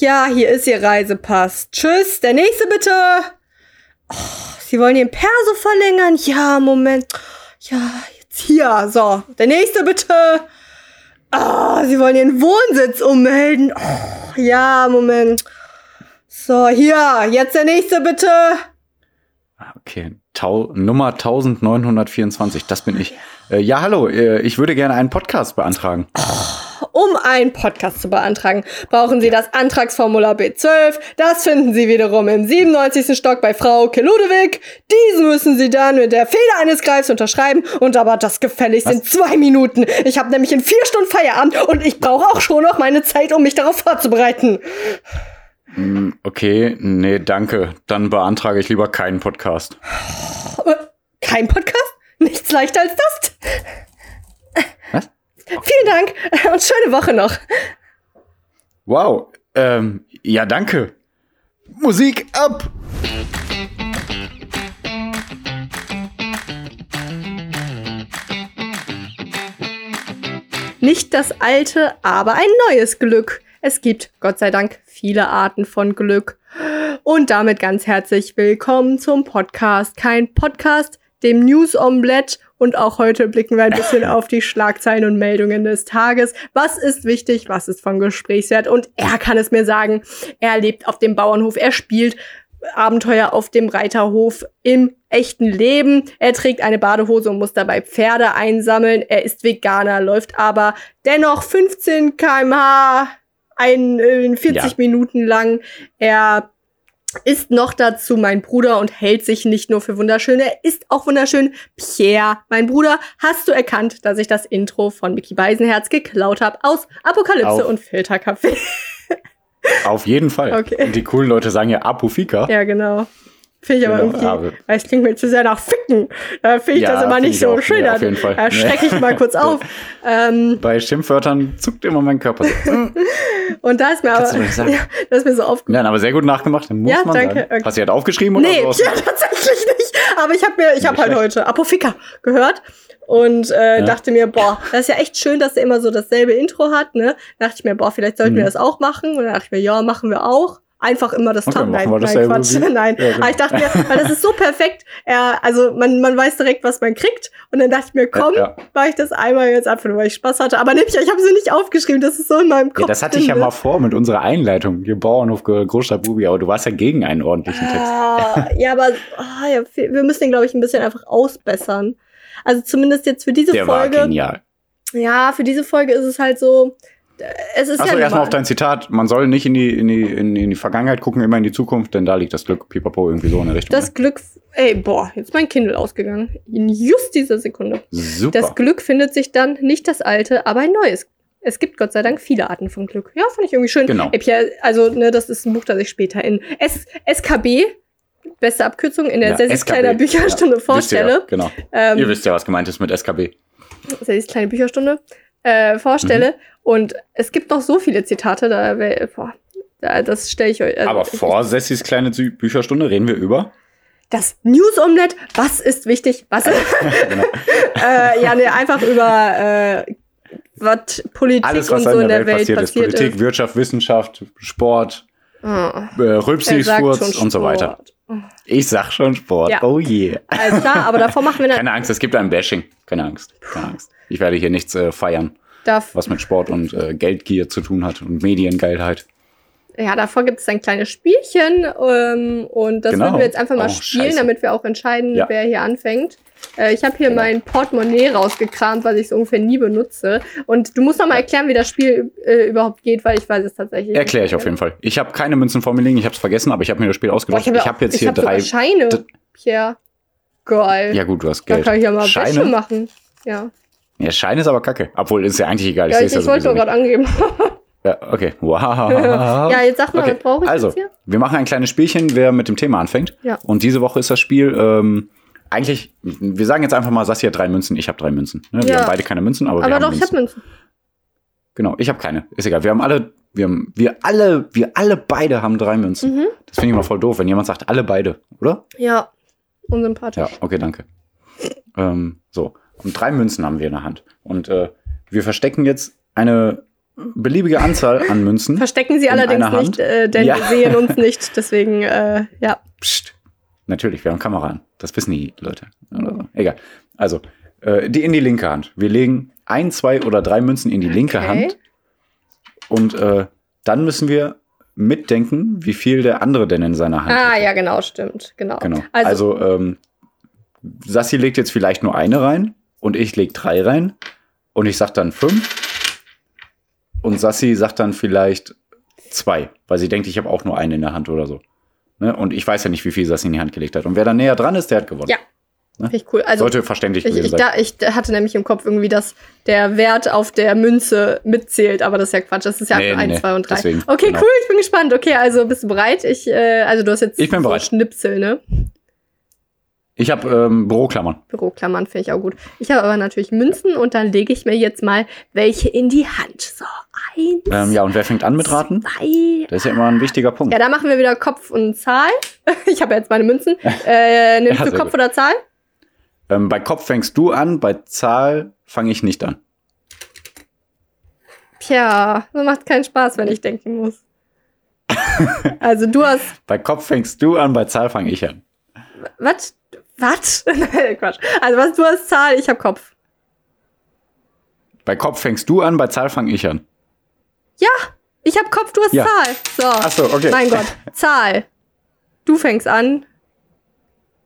ja, hier ist Ihr Reisepass. Tschüss, der nächste bitte. Oh, Sie wollen Ihren Perso verlängern? Ja, Moment. Ja, jetzt hier. So, der nächste bitte. Ah, Sie wollen Ihren Wohnsitz ummelden. Oh, ja, Moment. So, hier, jetzt der nächste bitte. Okay, Tau Nummer 1924, das bin ich. Äh, ja, hallo, äh, ich würde gerne einen Podcast beantragen. Um einen Podcast zu beantragen, brauchen Sie das Antragsformular B12. Das finden Sie wiederum im 97. Stock bei Frau Keludewig. Diesen müssen Sie dann mit der Feder eines Greifs unterschreiben und aber das gefälligst in zwei Minuten. Ich habe nämlich in vier Stunden Feierabend und ich brauche auch schon noch meine Zeit, um mich darauf vorzubereiten. Mm, Okay, nee, danke. Dann beantrage ich lieber keinen Podcast. Aber kein Podcast? Nichts leichter als das? Vielen Dank und schöne Woche noch. Wow, ähm, ja, danke. Musik ab! Nicht das alte, aber ein neues Glück. Es gibt, Gott sei Dank, viele Arten von Glück. Und damit ganz herzlich willkommen zum Podcast. Kein Podcast, dem News Omelette. Und auch heute blicken wir ein bisschen auf die Schlagzeilen und Meldungen des Tages. Was ist wichtig? Was ist von Gesprächswert? Und er kann es mir sagen. Er lebt auf dem Bauernhof. Er spielt Abenteuer auf dem Reiterhof im echten Leben. Er trägt eine Badehose und muss dabei Pferde einsammeln. Er ist Veganer, läuft aber dennoch 15 kmh, ein, äh, 40 Ja. Minuten lang. Er ist noch dazu mein Bruder und hält sich nicht nur für wunderschön, er ist auch wunderschön. Pierre, mein Bruder, hast du erkannt, dass ich das Intro von Mickey Beisenherz geklaut habe aus Apokalypse Auf. und Filterkaffee? Auf jeden Fall. Okay. Und die coolen Leute sagen ja Apofika. Ja, genau. Finde ich aber Genau, irgendwie, aber- weil es klingt mir zu sehr nach Ficken. Da finde ich Ja, das immer nicht ich so auch. schön. Da, auf jeden Fall. da Nee. strecke ich mal kurz auf. ähm, Bei Schimpfwörtern zuckt immer mein Körper. und da ist mir Kannst aber, ja, das ist mir so aufgefallen. Nein, aber sehr gut nachgemacht, muss Ja, man danke. sagen. Hast du halt aufgeschrieben oder Nee, so? ja, tatsächlich nicht. Aber ich habe mir, ich habe halt schlecht. heute Apofika gehört und äh, Ja. dachte mir, boah, das ist ja echt schön, dass er immer so dasselbe Intro hat, ne? Dachte ich mir, boah, vielleicht sollten wir Mhm. das auch machen. Und dann dachte ich mir, ja, machen wir auch. Einfach immer das Okay, machen Nein, nein, Quatsch. Nein. Ja, genau. Aber ich dachte mir, weil das ist so perfekt. Er, also man, man weiß direkt, was man kriegt. Und dann dachte ich mir, komm, Ja, ja. mache ich das einmal jetzt einfach nur, weil ich Spaß hatte. Aber nämlich, ich habe sie nicht aufgeschrieben. Das ist so in meinem Kopf. Ja, das hatte ich ja ne? mal vor mit unserer Einleitung. Hier Bauernhof, Großstadt Bubi, aber du warst ja gegen einen ordentlichen Text. Ah, ja, aber ja, wir müssen den, glaube ich, ein bisschen einfach ausbessern. Also zumindest jetzt für diese Der war Folge. genial. Ja, für diese Folge ist es halt so. Es ist Achso, ja erstmal auf dein Zitat. Man soll nicht in die, in, die, in, in die Vergangenheit gucken, immer in die Zukunft, denn da liegt das Glück. Pipapo, irgendwie so in der Richtung. das Glück. Ey, boah, jetzt ist mein Kindle ausgegangen. In just dieser Sekunde. ne? Super. Das Glück findet sich dann nicht das alte, aber ein neues. Es gibt Gott sei Dank viele Arten von Glück. Ja, fand ich irgendwie schön. Genau. Ey, Pierre, also, ne, das ist ein Buch, das ich später in S SKB, beste Abkürzung, in der Ja, sehr, sehr SKB. kleiner Bücherstunde Ja, ihr ja, vorstelle. genau. Ähm, Ihr wisst ja, was gemeint ist mit SKB. Sallys kleine Bücherstunde äh, vorstelle. Mhm. Und es gibt noch so viele Zitate, da, boah, da das stelle ich euch. also Aber ich- vor Sessis kleine Bücherstunde reden wir über. Das News Omelette, was ist wichtig? Was ist, Genau. äh, ja, ne, einfach über äh, was Politik Alles, und was so in der Welt passiert, ist. passiert Politik, Wirtschaft, Wissenschaft, Sport, Oh, äh, und so weiter. Sport. Ich sag schon Sport. Ja. Oh je. Alles klar, aber davor machen wir dann. Keine Angst, es gibt ein Bashing. Keine Angst. Keine Angst. Ich werde hier nichts äh, feiern, Darf, was mit Sport und äh, Geldgier zu tun hat und Mediengeilheit. ja, davor gibt es ein kleines Spielchen ähm, und das Genau. würden wir jetzt einfach mal Oh, spielen, scheiße. damit wir auch entscheiden, Ja. wer hier anfängt. Äh, ich habe hier Genau. mein Portemonnaie rausgekramt, was ich so ungefähr nie benutze. Und du musst noch mal erklären, wie das Spiel äh, überhaupt geht, weil ich weiß es tatsächlich. Erkläre ich auf jeden Fall. Ich habe keine Münzen vor mir liegen, ich habe es vergessen, aber ich habe mir das Spiel ausgedacht. ich habe ja habe jetzt ich hier hab drei. Scheine, Pierre. Geil. Ja gut, du hast da Geld. kann ich ja mal Wäsche Scheine? machen. Ja, Ja, Schein ist aber kacke. Obwohl, ist ja eigentlich egal. ja ich, ich wollte sowieso nur gerade angeben. Ja, okay. Wow. ja, jetzt sag mal, Okay, was brauche ich also, jetzt hier? wir machen ein kleines Spielchen, wer mit dem Thema anfängt. Ja. Und diese Woche ist das Spiel ähm, eigentlich, wir sagen jetzt einfach mal, Sassi hat drei Münzen, ich habe drei Münzen. Ne? Wir Ja. haben beide keine Münzen, aber, wir Aber haben doch, ich habe Münzen. Genau, ich habe keine. Ist egal. Wir haben alle, wir haben, wir alle, wir alle beide haben drei Münzen. Mhm. Das finde ich mal voll doof, wenn jemand sagt, alle beide, oder? Ja, unsympathisch. Ja, okay, danke. Ähm, so. Und drei Münzen haben wir in der Hand. Und äh, wir verstecken jetzt eine beliebige Anzahl an Münzen. Verstecken sie in allerdings nicht, äh, denn Ja. wir sehen uns nicht. Deswegen, äh, ja. Psst. Natürlich, wir haben Kamera an. Das wissen die Leute. Egal. Also, äh, die in die linke Hand. Wir legen ein, zwei oder drei Münzen in die linke Okay. Hand. Und äh, dann müssen wir mitdenken, wie viel der andere denn in seiner Hand Ah, hat. ja, genau, stimmt. Genau. Genau. Also, Also, ähm, Sassi legt jetzt vielleicht nur eine rein und ich leg drei rein und ich sag dann fünf und Sassi sagt dann vielleicht zwei, weil sie denkt, ich habe auch nur eine in der Hand oder so. Ne? Und ich weiß ja nicht, wie viel Sassi in die Hand gelegt hat. Und wer da näher dran ist, der hat gewonnen. Ja. Finde ich cool. Also, Sollte verständlich ich, gewesen ich, sein. da, ich hatte nämlich im Kopf irgendwie, dass der Wert auf der Münze mitzählt, aber das ist ja Quatsch. Das ist ja Nee, nee, 1, nee. 2 und 3. Deswegen, okay, genau. cool, ich bin gespannt. Okay, also bist du bereit? Ich, äh, also du hast jetzt Ich bin so bereit. Schnipsel, ne? Ich habe ähm, Büroklammern. Büroklammern finde ich auch gut. Ich habe aber natürlich Münzen und dann lege ich mir jetzt mal welche in die Hand. So, eins, Ähm, ja, und wer fängt an mit Raten? zwei. Das ist ja immer ein wichtiger Punkt. Ja, da machen wir wieder Kopf und Zahl. Ich habe jetzt meine Münzen. Äh, nimmst Ja, du Kopf gut. oder Zahl? Ähm, bei Kopf fängst du an, bei Zahl fange ich nicht an. Tja, das macht keinen Spaß, wenn ich denken muss. also du hast Bei Kopf fängst du an, bei Zahl fange ich an. Was? Was? Quatsch. Also was du hast Zahl, ich habe Kopf. Bei Kopf fängst du an, bei Zahl fange ich an. Ja, ich habe Kopf, du hast Ja. Zahl. So. Ach so, okay. Mein Gott, Zahl. Du fängst an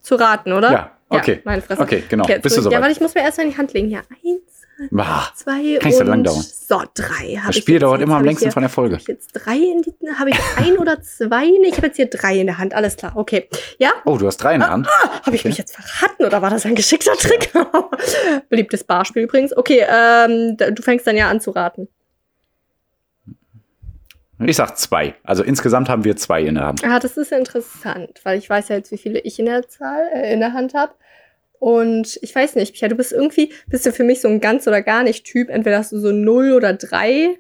zu raten, oder? Ja, okay. meine Fresse. Okay, genau. jetzt Bist du ich- Ja, soweit? warte, ich muss mir erstmal in die Hand legen. Ja, eins, Ah, zwei Kann nicht so lang dauern. so drei. Das ich Spiel jetzt. dauert Jetzt immer am ich längsten hier- von der Folge. Hab ich jetzt drei in die, habe ich ein oder zwei? Nee, ich habe jetzt hier drei in der Hand. Alles klar, okay. Ja, Oh, du hast drei in der Hand. habe ich mich jetzt verraten oder war das ein geschickter Trick? Beliebtes Barspiel übrigens. Okay, ähm, du fängst dann ja an zu raten. Ich sag zwei. Also insgesamt haben wir zwei in der Hand. Ah, das ist interessant, weil ich weiß ja jetzt, wie viele ich in der Zahl, äh, in der Hand habe. Und ich weiß nicht, Pia, du bist irgendwie, bist du für mich so ein ganz oder gar nicht Typ. Entweder hast du so null oder drei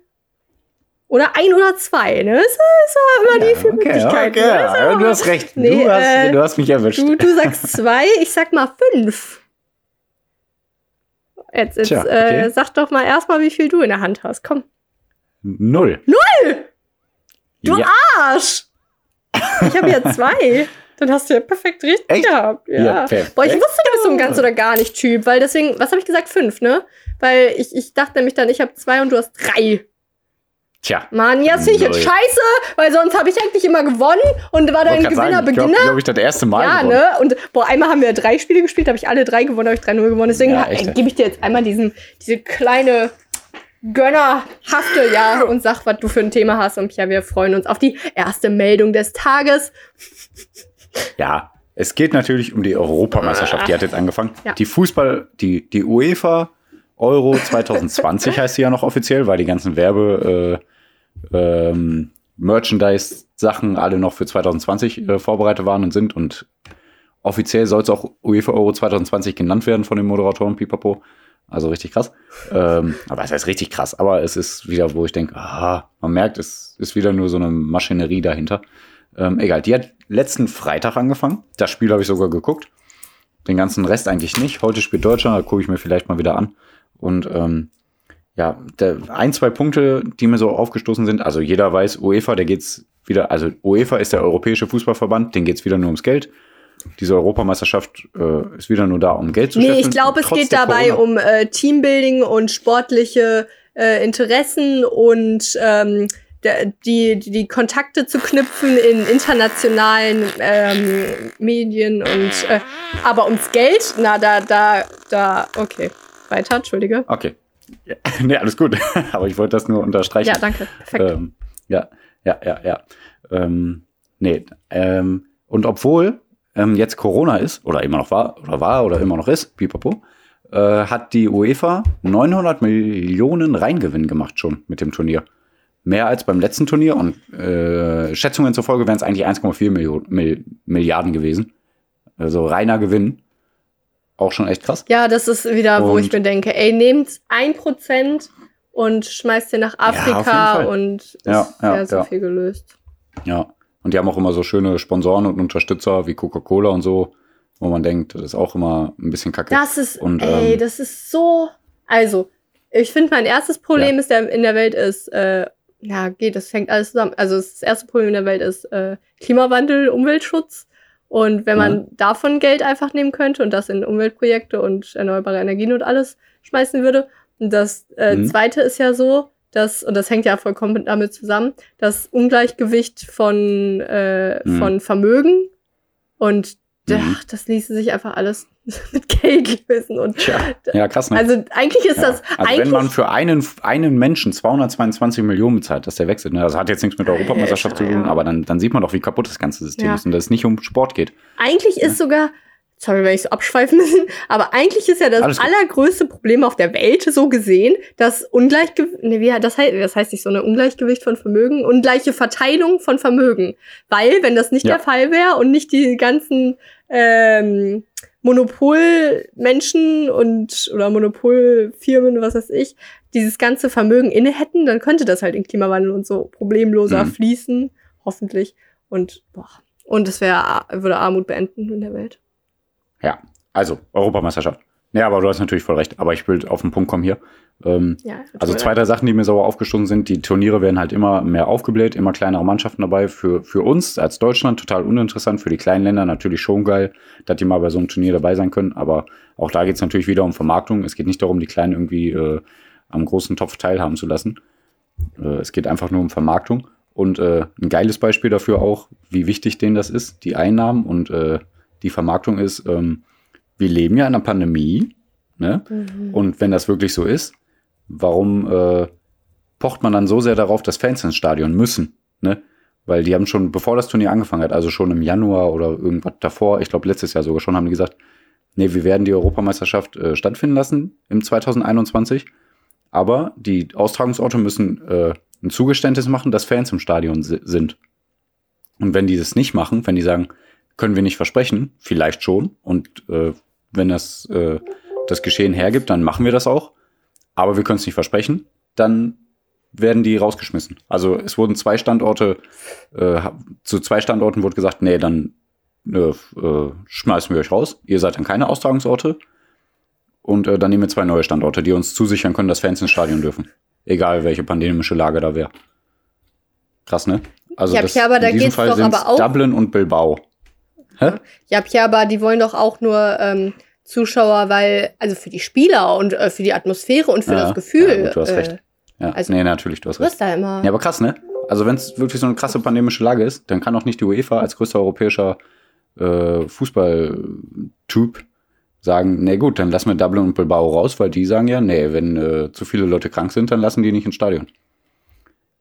oder ein oder zwei, ne? Das ist ja immer die vier Möglichkeiten. okay, ne? Ja ja, du hast recht. Nee, du, hast, äh, du hast mich erwischt. Du, du sagst zwei, ich sag mal fünf. Jetzt, jetzt Tja, äh, okay. sag doch mal erstmal, wie viel du in der Hand hast. Komm. Null. Null? Du ja. Arsch! Ich habe ja zwei. Dann hast du ja perfekt richtig Echt? gehabt. Ja. Ja, perfekt. Boah, ich wusste, du bist so ein ganz oder gar nicht Typ, weil deswegen, was habe ich gesagt? Fünf, ne? Weil ich, ich dachte nämlich dann, ich habe zwei und du hast drei. Tja. Mann, jetzt finde ich jetzt scheiße, weil sonst habe ich eigentlich immer gewonnen und war dann Gewinner, sagen, ich glaube, Beginner. glaub ich, das erste Mal. Ja, gewonnen. ne? Und boah, einmal haben wir drei Spiele gespielt, habe ich alle drei gewonnen, habe ich 3-0 gewonnen. Deswegen Ja, gebe ich dir jetzt einmal diesen, diese kleine Gönnerhafte, ja, und sag, was du für ein Thema hast. Und ja, wir freuen uns auf die erste Meldung des Tages. Ja, es geht natürlich um die Europameisterschaft. Die hat jetzt angefangen. Ja. Die Fußball, die, die UEFA Euro 2020 heißt sie ja noch offiziell, weil die ganzen Werbe, äh, ähm, Merchandise-Sachen alle noch für 2020 äh, vorbereitet waren und sind. Und offiziell soll es auch UEFA Euro 2020 genannt werden von den Moderatoren Pipapo. Also richtig krass. ähm, aber es heißt richtig krass. Aber es ist wieder, wo ich denke, ah, man merkt, es ist wieder nur so eine Maschinerie dahinter. Ähm, egal, die hat letzten Freitag angefangen. Das Spiel habe ich sogar geguckt. Den ganzen Rest eigentlich nicht. Heute spielt Deutschland, da gucke ich mir vielleicht mal wieder an. Und ähm, ja, der, ein, zwei Punkte, die mir so aufgestoßen sind. Also jeder weiß, UEFA, der geht's wieder, also UEFA ist der Europäische Fußballverband, den geht's wieder nur ums Geld. Diese Europameisterschaft äh, ist wieder nur da, um Geld zu Nee, scheffeln. ich glaube, es geht dabei Corona- um äh, Teambuilding und sportliche äh, Interessen und ähm, die, die, die Kontakte zu knüpfen in internationalen ähm, Medien und äh, aber ums Geld, na da, da, da, okay. Weiter, entschuldige. Okay. Ja, nee, alles gut. Aber ich wollte das nur unterstreichen. Ja, danke. Perfekt. Ähm, ja, ja, ja, ja. Ähm, nee, ähm, und obwohl ähm, jetzt Corona ist, oder immer noch war, oder war, oder immer noch ist, pipapo, äh, hat die UEFA 900 Millionen Reingewinn gemacht schon mit dem Turnier. Mehr als beim letzten Turnier und äh, Schätzungen zufolge wären es eigentlich 1,4 Millionen- Mil Milliarden gewesen. Also reiner Gewinn. Auch schon echt krass. Ja, das ist wieder, wo Und- ich mir denke, ey, nehmt ein Prozent und schmeißt den nach Afrika Fall. und ist Ja, ja, ja, so ja. viel gelöst. Ja. Und die haben auch immer so schöne Sponsoren und Unterstützer wie Coca-Cola und so, wo man denkt, das ist auch immer ein bisschen kacke. Das ist, Und, ey, ähm, das ist so. Also, Ich finde, mein erstes Problem ja. ist der, in der Welt ist, äh, ja, geht, das fängt alles zusammen. Also das erste Problem in der Welt ist äh, Klimawandel, Umweltschutz. Und wenn man mhm. davon Geld einfach nehmen könnte und das in Umweltprojekte und erneuerbare Energien und alles schmeißen würde. Und das äh, mhm. zweite ist ja so, dass, und das hängt ja vollkommen damit zusammen, das Ungleichgewicht von, äh, mhm. von Vermögen und mhm. ach, das ließe sich einfach alles mit Geld lösen. Und Tja. ja, krass. Ne? Also eigentlich ist ja. das. Also wenn man für einen, einen Menschen 222 Millionen bezahlt, dass der wechselt, ne? das hat jetzt nichts mit der Europameisterschaft zu tun, aber dann, dann sieht man doch, wie kaputt das ganze System ist und dass es nicht um Sport geht. Eigentlich ist sogar sorry, wenn ich so abschweifen müssen, aber eigentlich ist ja das allergrößte Problem auf der Welt so gesehen, dass Ungleichgewicht, ne, wie, das heißt, das heißt nicht so eine Ungleichgewicht von Vermögen, ungleiche Verteilung von Vermögen. Weil, wenn das nicht ja. der Fall wäre und nicht die ganzen ähm, Monopolmenschen und oder Monopolfirmen, was weiß ich, dieses ganze Vermögen inne hätten, dann könnte das halt in Klimawandel und so problemloser mhm. fließen, hoffentlich. Und boah. Und es wäre würde Armut beenden in der Welt. Ja, also Europameisterschaft. Ja, aber du hast natürlich voll recht. Aber ich will auf den Punkt kommen hier. Ähm, ja, also zwei, drei Sachen, die mir sauer aufgestoßen sind. Die Turniere werden halt immer mehr aufgebläht, immer kleinere Mannschaften dabei. Für, für uns als Deutschland total uninteressant. Für die kleinen Länder natürlich schon geil, dass die mal bei so einem Turnier dabei sein können. Aber auch da geht es natürlich wieder um Vermarktung. Es geht nicht darum, die Kleinen irgendwie äh, am großen Topf teilhaben zu lassen. Äh, es geht einfach nur um Vermarktung. Und äh, ein geiles Beispiel dafür auch, wie wichtig denen das ist, die Einnahmen und äh, die Vermarktung ist, ähm, wir leben ja in einer Pandemie, ne? Mhm. Und wenn das wirklich so ist, warum äh, pocht man dann so sehr darauf, dass Fans ins Stadion müssen, ne? Weil die haben schon, bevor das Turnier angefangen hat, also schon im Januar oder irgendwas davor, ich glaube letztes Jahr sogar schon, haben die gesagt, nee, wir werden die Europameisterschaft äh, stattfinden lassen im 2021, aber die Austragungsorte müssen äh, ein Zugeständnis machen, dass Fans im Stadion sind. Und wenn die das nicht machen, wenn die sagen, können wir nicht versprechen, vielleicht schon. Und äh, wenn das äh, das Geschehen hergibt, dann machen wir das auch. Aber wir können es nicht versprechen. Dann werden die rausgeschmissen. Also es wurden zwei Standorte, äh, zu zwei Standorten wurde gesagt, nee, dann äh, äh, schmeißen wir euch raus. Ihr seid dann keine Austragungsorte. Und äh, dann nehmen wir zwei neue Standorte, die uns zusichern können, dass Fans ins Stadion dürfen. Egal, welche pandemische Lage da wäre. Krass, ne? Also ja, das, ja, aber da in diesem Fall sind Dublin und Bilbao. Hä? Ja, ja, aber die wollen doch auch nur ähm, Zuschauer, weil, also für die Spieler und äh, für die Atmosphäre und für ja, das Gefühl. Ja, gut, du hast äh, recht. Ja, also, nee, natürlich, du hast recht. Da immer. Ja, aber krass, ne? Also wenn es wirklich so eine krasse pandemische Lage ist, dann kann auch nicht die UEFA als größter europäischer äh, Fußballtyp sagen, nee gut, dann lassen wir Dublin und Bilbao raus, weil die sagen ja, nee, wenn äh, zu viele Leute krank sind, dann lassen die nicht ins Stadion.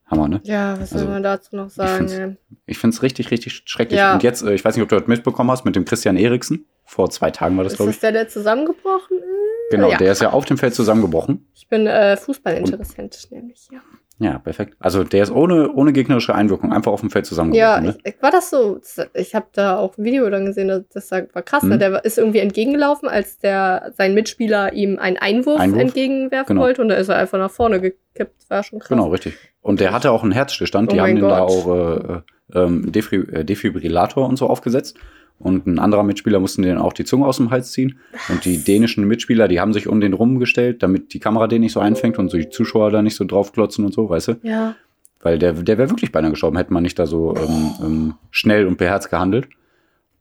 Hammer, ne? Ja, was also, soll man dazu noch sagen? Ich finde es richtig, richtig schrecklich. Ja. Und jetzt, äh, ich weiß nicht, ob du das mitbekommen hast, mit dem Christian Eriksen. Vor zwei Tagen war das, glaube ich. Ist das der, der zusammengebrochen ist? Genau, ja. der ist ja auf dem Feld zusammengebrochen. Ich bin äh, Fußballinteressent, nämlich, ja. Ja, perfekt. Also der ist ohne, ohne gegnerische Einwirkung einfach auf dem Feld zusammengebrochen. Ja, ne? ich, war das so? Ich habe da auch ein Video dann gesehen, das war krass. Ne? Mhm. Der ist irgendwie entgegengelaufen, als der sein Mitspieler ihm einen Einwurf, Einwurf? entgegenwerfen genau. wollte und da ist er einfach nach vorne gekippt. War schon krass. Genau, richtig. Und der hatte auch einen Herzstillstand. Oh Die haben den da auch äh, ähm, äh, Defibrillator und so aufgesetzt. Und ein anderer Mitspieler musste den auch die Zunge aus dem Hals ziehen. Und die dänischen Mitspieler, die haben sich um den rumgestellt, damit die Kamera den nicht so einfängt und so die Zuschauer da nicht so draufklotzen und so, weißt du? Ja. Weil der, der wäre wirklich beinahe gestorben, hätte man nicht da so ähm, ähm, schnell und beherzt gehandelt.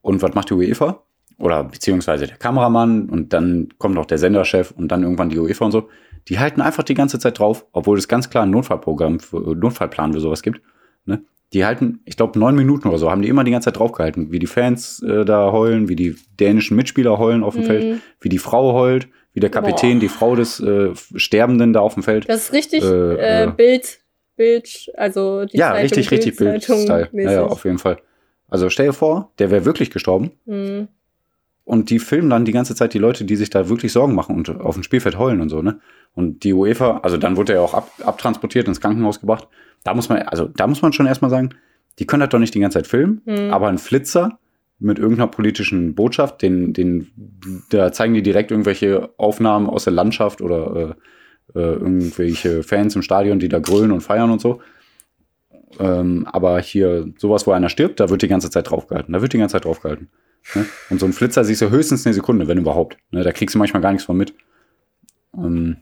Und was macht die UEFA? Oder beziehungsweise der Kameramann und dann kommt noch der Senderchef und dann irgendwann die UEFA und so. Die halten einfach die ganze Zeit drauf, obwohl es ganz klar ein Notfallprogramm, für, Notfallplan für sowas gibt. Ne? Die halten, ich glaube, neun Minuten oder so, haben die immer die ganze Zeit draufgehalten, wie die Fans äh, da heulen, wie die dänischen Mitspieler heulen auf dem mhm. Feld, wie die Frau heult, wie der Kapitän, Boah. die Frau des äh, Sterbenden da auf dem Feld. Das ist richtig äh, äh, äh Bild, Bild, also die Ja, Zeitung, richtig, richtig Bild-Style. Ja, ja, auf jeden Fall. Also stell dir vor, der wäre wirklich gestorben. Mhm. Und die filmen dann die ganze Zeit die Leute, die sich da wirklich Sorgen machen und auf dem Spielfeld heulen und so, ne? Und die UEFA, also dann wurde er auch ab, abtransportiert, ins Krankenhaus gebracht. Da muss man, also da muss man schon erstmal sagen, die können das doch nicht die ganze Zeit filmen, mhm. aber ein Flitzer mit irgendeiner politischen Botschaft, den, den, da zeigen die direkt irgendwelche Aufnahmen aus der Landschaft oder äh, äh, irgendwelche Fans im Stadion, die da grölen und feiern und so. Ähm, aber hier sowas, wo einer stirbt, da wird die ganze Zeit draufgehalten. Da wird die ganze Zeit draufgehalten. Ne? Und so ein Flitzer siehst du höchstens eine Sekunde, wenn überhaupt. Ne? Da kriegst du manchmal gar nichts von mit. Ähm,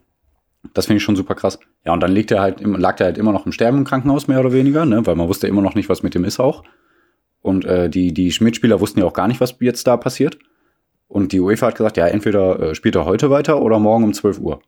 Das finde ich schon super krass. Ja, und dann liegt er halt, lag er halt immer noch im Sterben im Krankenhaus, mehr oder weniger, ne? weil man wusste immer noch nicht, was mit dem ist auch. Und äh, die, die Mitspieler wussten ja auch gar nicht, was jetzt da passiert. Und die UEFA hat gesagt, ja, entweder äh, spielt er heute weiter oder morgen um 12 Uhr.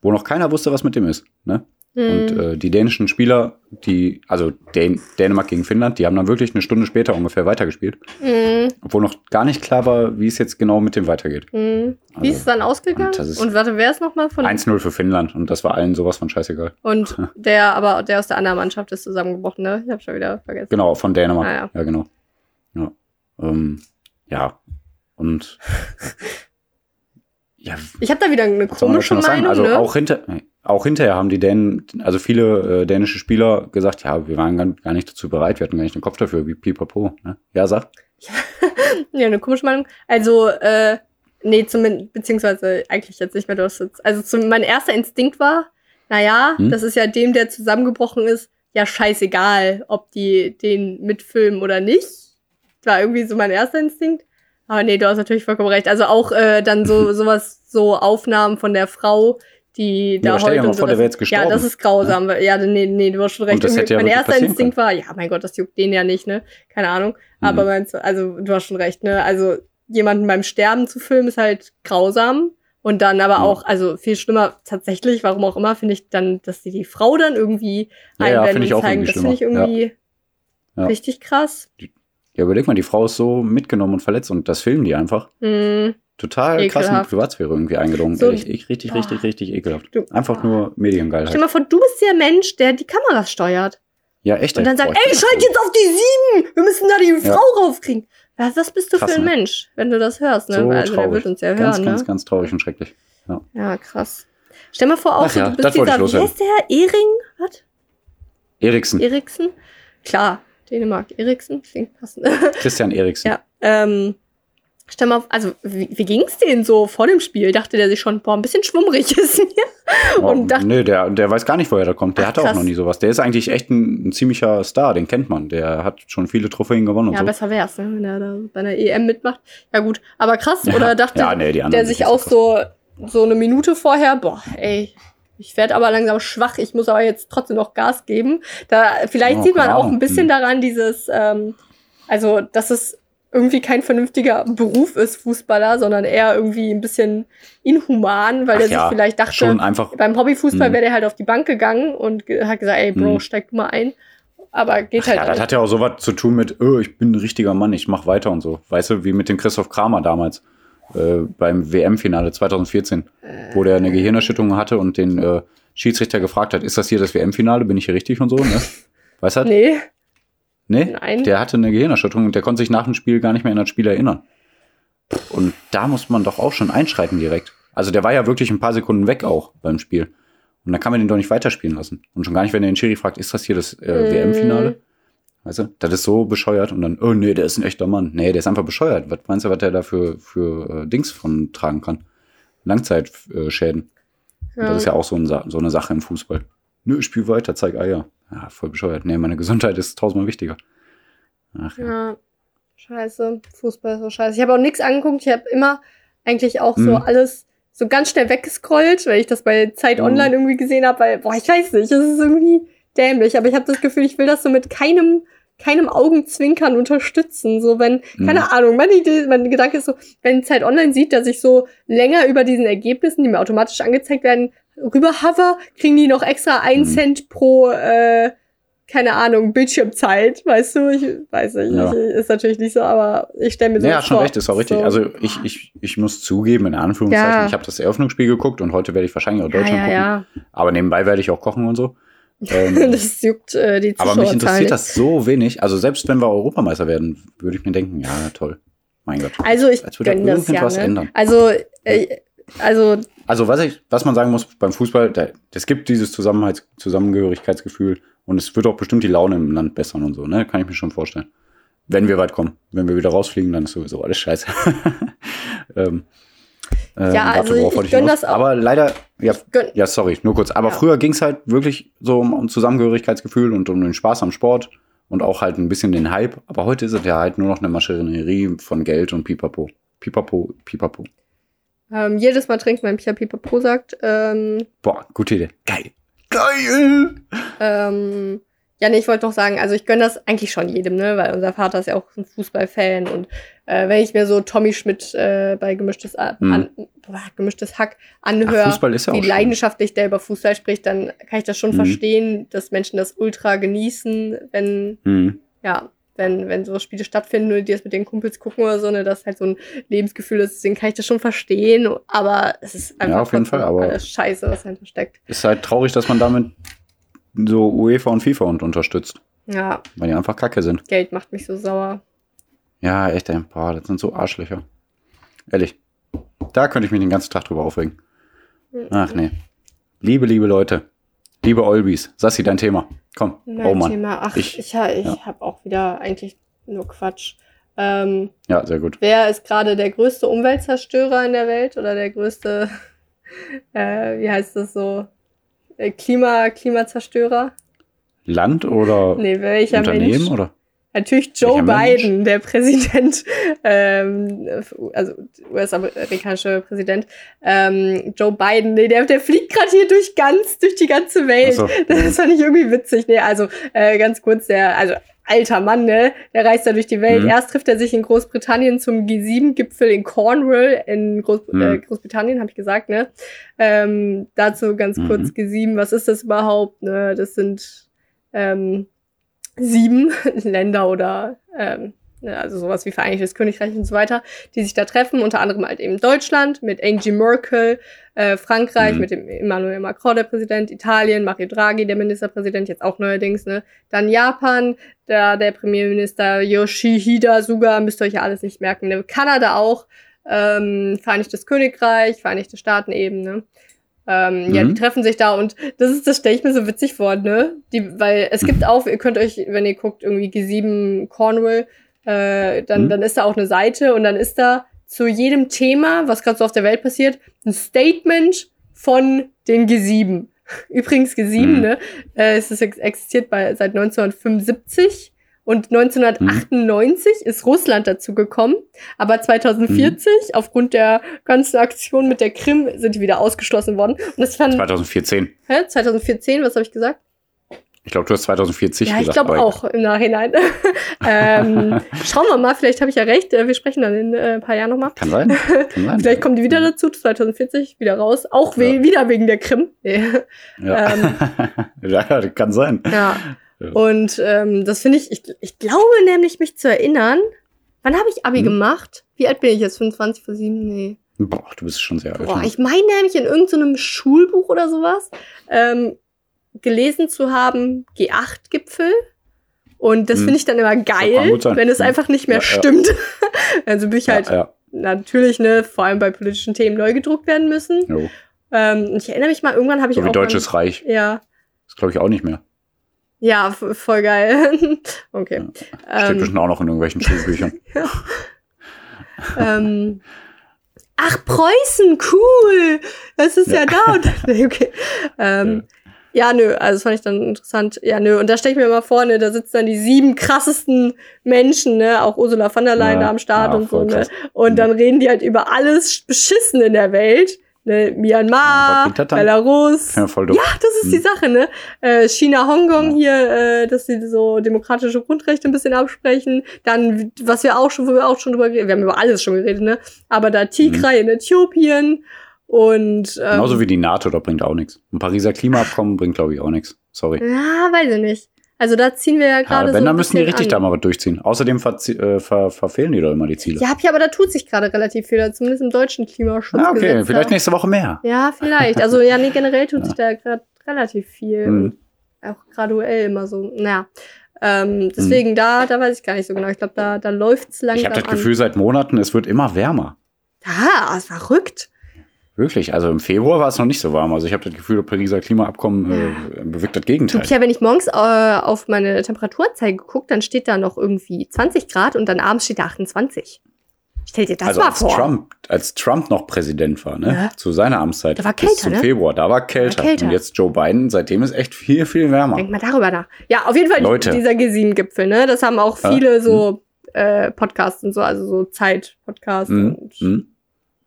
Wo noch keiner wusste, was mit dem ist. Ne? Und Hm. äh, die dänischen Spieler, die, also Dän Dänemark gegen Finnland, die haben dann wirklich eine Stunde später ungefähr weitergespielt. Hm. Obwohl noch gar nicht klar war, wie es jetzt genau mit dem weitergeht. Hm. Wie Also, ist es dann ausgegangen? und Und warte, wer ist nochmal von 1-0 für Finnland und das war allen sowas von scheißegal. Und der, aber der aus der anderen Mannschaft ist zusammengebrochen, ne? Ich habe schon wieder vergessen. Genau, von Dänemark. Ah, ja. ja. genau. Ja. Ähm, ja. Und ja, Ich habe da wieder eine komische? Meinung, Also ne? auch hinter auch hinterher haben die Dänen, also viele äh, dänische Spieler gesagt, ja, wir waren gar, gar nicht dazu bereit, wir hatten gar nicht den Kopf dafür, wie pipapo. Ne? Ja, sag. Ja, eine komische Meinung. Also, äh, nee, zumindest, beziehungsweise eigentlich jetzt nicht mehr, du hast jetzt, also zum, mein erster Instinkt war, naja, Hm? das ist ja dem, der zusammengebrochen ist, ja scheißegal, ob die den mitfilmen oder nicht. War irgendwie so mein erster Instinkt. Aber nee, du hast natürlich vollkommen recht. Also auch äh, dann so sowas, so Aufnahmen von der Frau, die da aber stell dir heute mal und so, der jetzt gestorben, Ja, das ist grausam. Ja, nee, nee, du hast schon recht. Und ja mein erster Instinkt war, ja, mein Gott, das juckt den ja nicht, ne? Keine Ahnung. Aber Mhm. meinst du, also du hast schon recht, ne? Also jemanden beim Sterben zu filmen ist halt grausam. Und dann aber Ja. auch, also viel schlimmer tatsächlich, warum auch immer, finde ich dann, dass die die Frau dann irgendwie Ja, ja, einblenden finde ich auch zeigen. irgendwie Das finde ich irgendwie Ja. richtig krass. Ja, überleg mal, die Frau ist so mitgenommen und verletzt und das filmen die einfach. Hm, Total krass in die Ekelhaft. Privatsphäre irgendwie eingedrungen. So- Ehrlich, ich, richtig, Boah. richtig, richtig ekelhaft. Du- Einfach nur Mediengeilheit. Stell mal vor, du bist der Mensch, der die Kameras steuert. Ja, echt. Und dann sagt, Boah, ey, schalt jetzt auf die sieben! Wir müssen da die Ja. Frau raufkriegen. Was, was bist du Krass, für ein ne? Mensch, wenn du das hörst, ne? So also der traurig. wird uns ja ganz, hören, ganz, ne? ganz traurig und schrecklich. Ja, krass. Stell mal vor, auch Ach ja, du bist dieser, wie heißt der? Ehring? Was? Eriksen, Eriksen? Klar, Dänemark. Eriksen? Klingt passend. Christian Eriksen. ja. Ähm, stell mal, also, wie, wie ging's denen so vor dem Spiel? Dachte der sich schon, boah, ein bisschen schwummrig ist mir. Oh, Und dachte, nee, der, der weiß gar nicht, woher der kommt. Der Ach, hatte auch krass. noch nie sowas. Der ist eigentlich echt ein, ein ziemlicher Star, den kennt man. Der hat schon viele Trophäen gewonnen und ja, so. besser wär's, ne, wenn er da bei einer EM mitmacht. Ja, gut. Aber krass, Ja. oder dachte ja, nee, der sich auch krass. so, so eine Minute vorher, boah, ey, ich werde aber langsam schwach, ich muss aber jetzt trotzdem noch Gas geben. Da, vielleicht Oh, sieht man auch ein Ahnung. bisschen Hm. daran, dieses, ähm, also, dass es irgendwie kein vernünftiger Beruf ist, Fußballer, sondern eher irgendwie ein bisschen inhuman, weil Ach er ja, sich vielleicht dachte, beim Hobbyfußball Hm. wäre der halt auf die Bank gegangen und hat gesagt, ey, Bro, Hm. steig du mal ein. Aber geht Ach halt ja, das hat ja auch sowas zu tun mit, oh, ich bin ein richtiger Mann, ich mach weiter und so. Weißt du, wie mit dem Christoph Kramer damals äh, beim WM-Finale 2014, wo der eine Gehirnerschütterung hatte und den äh, Schiedsrichter gefragt hat, ist das hier das WM-Finale, bin ich hier richtig und so, ne? Weißt du? Nee, Nee, Nein. der hatte eine Gehirnerschütterung und der konnte sich nach dem Spiel gar nicht mehr an das Spiel erinnern. Und da muss man doch auch schon einschreiten direkt. Also der war ja wirklich ein paar Sekunden weg auch beim Spiel. Und da kann man den doch nicht weiterspielen lassen. Und schon gar nicht, wenn er den Schiri fragt, ist das hier das äh, Mm. WM-Finale? Weißt du, das ist so bescheuert und dann, oh nee, der ist ein echter Mann. Nee, der ist einfach bescheuert. Was meinst du, was der da für, für äh, Dings von tragen kann? Langzeitschäden. ja. Das ist ja auch so, ein, so eine Sache im Fußball. Nö, ich spiel weiter, zeig Eier. Ja, voll bescheuert. Nee, meine Gesundheit ist tausendmal wichtiger. Ach ja. Ja, scheiße. Fußball ist so scheiße. Ich habe auch nichts angeguckt. Ich habe immer eigentlich auch so Mhm. alles so ganz schnell weggescrollt, weil ich das bei Zeit Mhm. Online irgendwie gesehen habe, weil, boah, ich weiß nicht, es ist irgendwie dämlich. Aber ich habe das Gefühl, ich will das so mit keinem, keinem Augenzwinkern unterstützen. So, wenn, Mhm. keine Ahnung, meine Idee, mein Gedanke ist so, wenn Zeit Online sieht, dass ich so länger über diesen Ergebnissen, die mir automatisch angezeigt werden, rüber hover, kriegen die noch extra ein Mhm. Cent pro, äh, keine Ahnung, Bildschirmzeit, weißt du? Ich weiß nicht, Ja. ich, ist natürlich nicht so, aber ich stelle mir so Ja, schon vor. recht, ist auch richtig. So. Also ich, ich, ich muss zugeben, in Anführungszeichen, Ja. ich habe das Eröffnungsspiel geguckt und heute werde ich wahrscheinlich auch Deutschland ja, gucken. Aber nebenbei werde ich auch kochen und so. Ähm, das juckt äh, die aber Zuschauerzahlen mich interessiert das so wenig. Also selbst wenn wir Europameister werden, würde ich mir denken, ja, toll. Mein Gott. Also ich Als würde das ja. Ne? ändern. Also, äh, also Also was ich, was man sagen muss beim Fußball, es gibt dieses Zusammenhalts Zusammengehörigkeitsgefühl und es wird auch bestimmt die Laune im Land bessern und so, ne? Kann ich mir schon vorstellen. Wenn wir weit kommen. Wenn wir wieder rausfliegen, dann ist sowieso alles scheiße. ähm, ähm, Ja, also ich wollte gönn hinaus? das auch. Aber leider, ja, ja, sorry, nur kurz. Aber Ja. früher ging es halt wirklich so um, um Zusammengehörigkeitsgefühl und um den Spaß am Sport und auch halt ein bisschen den Hype. Aber heute ist es ja halt nur noch eine Maschinerie von Geld und Pipapo. Pipapo, Pipapo. Ähm, jedes Mal trinken, wenn Pia Pipapo sagt. Ähm, Boah, gute Idee. Geil. Geil! ähm, ja, nee, ich wollte noch sagen, also ich gönne das eigentlich schon jedem, ne, weil unser Vater ist ja auch ein Fußballfan und äh, wenn ich mir so Tommy Schmidt äh, bei gemischtes, A- Hm. an, boah, gemischtes Hack Ach, anhöre, ja auch wie schön. leidenschaftlich der über Fußball spricht, dann kann ich das schon Mhm. verstehen, dass Menschen das ultra genießen, wenn, Hm. ja, wenn, wenn so Spiele stattfinden und die das mit den Kumpels gucken oder so, ne, das halt so ein Lebensgefühl ist, deswegen kann ich das schon verstehen, aber es ist einfach auf jeden Fall, aber- alles scheiße, was dahinter steckt. Ist halt traurig, dass man damit so UEFA und FIFA und unterstützt, Ja, weil die einfach kacke sind. Geld macht mich so sauer. Ja, echt, ey. Boah, das sind so Arschlöcher. Ehrlich. Da könnte ich mich den ganzen Tag drüber aufregen. Ach nee. Liebe, liebe Leute. Liebe Olbis. Sassi, dein Thema. Komm. Mein oh Mann. Thema. Ach, Ich- ich, ich, ja. habe auch wieder eigentlich nur Quatsch. Ähm, Ja, sehr gut. wer ist gerade der größte Umweltzerstörer in der Welt oder der größte, äh, wie heißt das so, Klima, Klimazerstörer? Land oder Nee, welcher Unternehmen Mensch? oder? Natürlich Joe Welcher Mensch? Biden, der Präsident, ähm, also US-amerikanische Präsident. Ähm, Joe Biden, nee, der, der fliegt gerade hier durch ganz, durch die ganze Welt. So. Das fand ich irgendwie witzig. Nee, also äh, ganz kurz, der, also alter Mann, ne? Der reist da durch die Welt. Mhm. Erst trifft er sich in Großbritannien zum G7-Gipfel in Cornwall in Groß Mhm. äh, Großbritannien, habe ich gesagt, ne? Ähm, dazu ganz Mhm. kurz G7, was ist das überhaupt? Ne? Das sind ähm, sieben Länder oder ähm, also sowas wie Vereinigtes Königreich und so weiter, die sich da treffen, unter anderem halt eben Deutschland mit Angie Merkel, äh, Frankreich Mhm. mit dem Emmanuel Macron, der Präsident, Italien, Mario Draghi, der Ministerpräsident, jetzt auch neuerdings, ne? Dann Japan, da der Premierminister Yoshihide Suga, müsst ihr euch ja alles nicht merken, ne? Kanada auch, ähm, Vereinigtes Königreich, Vereinigte Staaten eben, ne? Ähm, Ja, Mhm. die treffen sich da und das ist, das stelle ich mir so witzig vor, ne? Die, weil es gibt auch, ihr könnt euch, wenn ihr guckt, irgendwie G7 Cornwall, äh, dann, Mhm. dann ist da auch eine Seite und dann ist da zu jedem Thema, was gerade so auf der Welt passiert, ein Statement von den G7. Übrigens G7, Mhm. ne? Äh, es ist, ex- existiert bei, seit 1975 und 1998 ist Russland dazu gekommen, aber 2040 aufgrund der ganzen Aktion mit der Krim sind die wieder ausgeschlossen worden. Und das fand 2014. hä? 2014, was habe ich gesagt? Ich glaube, du hast 2040 ja, ich gesagt. glaube aber- auch im Nachhinein. ähm, schauen wir mal, vielleicht habe ich ja recht. Äh, Wir sprechen dann in äh, ein paar Jahren nochmal. Kann sein. Kann sein. Vielleicht kommen die wieder dazu, 2040 wieder raus. Auch we Ja. wieder wegen der Krim. Nee. Ja. Ähm. ja, das kann sein. Ja. Ja. Und ähm, das finde ich, ich, ich glaube nämlich, mich zu erinnern. Wann habe ich Abi Hm. gemacht? Wie alt bin ich jetzt? 25 vor 7? Nee. Boah, du bist schon sehr alt. Boah, ich meine nämlich in irgendeinem Schulbuch oder sowas ähm, gelesen zu haben, G8-Gipfel. Und das Hm. finde ich dann immer geil, wenn es einfach nicht mehr Ja, ja. stimmt. also bin ich halt ja, ja. natürlich, ne, vor allem bei politischen Themen neu gedruckt werden müssen. Jo. Ähm, ich erinnere mich mal, irgendwann habe ich So wie auch. Deutsches Reich. Mal, ja. Das glaube ich auch nicht mehr. Ja, voll geil. okay. Steht Ähm, bestimmt auch noch in irgendwelchen Schulbüchern. ähm, ach, Preußen, cool. Das ist ja, Ja. da. Und, okay. Ähm, ja. Nö, also das fand ich dann interessant. Ja, nö, und da stelle ich mir mal vor, ne, da sitzen dann die sieben krassesten Menschen, ne, auch Ursula von der Leyen Ja, da am Start ja, und so, ne. Und dann reden die halt über alles Beschissen in der Welt. Ne, Ja, Myanmar? Belarus, Ja, voll doof. ja, das ist die Hm. Sache, ne? Äh, China, Hongkong Ja. hier, äh, dass sie so demokratische Grundrechte ein bisschen absprechen. Dann, was wir auch schon, wo wir auch schon drüber geredet, wir haben über alles schon geredet, ne? Aber da Tigray in Äthiopien und ähm, Genauso wie die NATO, da bringt auch nichts. Ein Pariser Klimaabkommen bringt, glaube ich, auch nichts. Sorry. ja, weiß ich nicht. Also da ziehen wir ja Ja, gerade so. wenn, ein dann müssen die richtig da an. mal was durchziehen. Außerdem verzie- äh, ver verfehlen die doch immer die Ziele. Ja, hab ich, aber da tut sich gerade relativ viel, zumindest im deutschen Klimaschutz. Ah, okay, vielleicht nächste Woche mehr. Ja, vielleicht. Also ja, nee, generell tut Ja. sich da gerade relativ viel. Mhm. Auch graduell immer so. Naja. Ähm, deswegen, da, da weiß ich gar nicht so genau. Ich glaube, da, da läuft's langsam Ich habe das an. Gefühl seit Monaten, es wird immer wärmer. Ist verrückt. Wirklich. Also im Februar war es noch nicht so warm. Also ich habe das Gefühl, das Pariser Klimaabkommen äh, bewirkt das Gegenteil. Pia, wenn ich morgens äh, auf meine Temperaturanzeige gucke, dann steht da noch irgendwie 20 Grad und dann abends steht da 28. Stell dir das also mal als vor. Trump, als Trump noch Präsident war, ne? Ja. Zu seiner Amtszeit. Da war bis kälter, zum ne? Februar, da war kälter. kälter. Und jetzt Joe Biden, seitdem ist echt viel, viel wärmer. Denk mal darüber nach. Ja, auf jeden Fall Leute. dieser G7-Gipfel, ne? Das haben auch viele so äh, Podcasts und so, also so Zeit-Podcasts Mhm. und Mhm.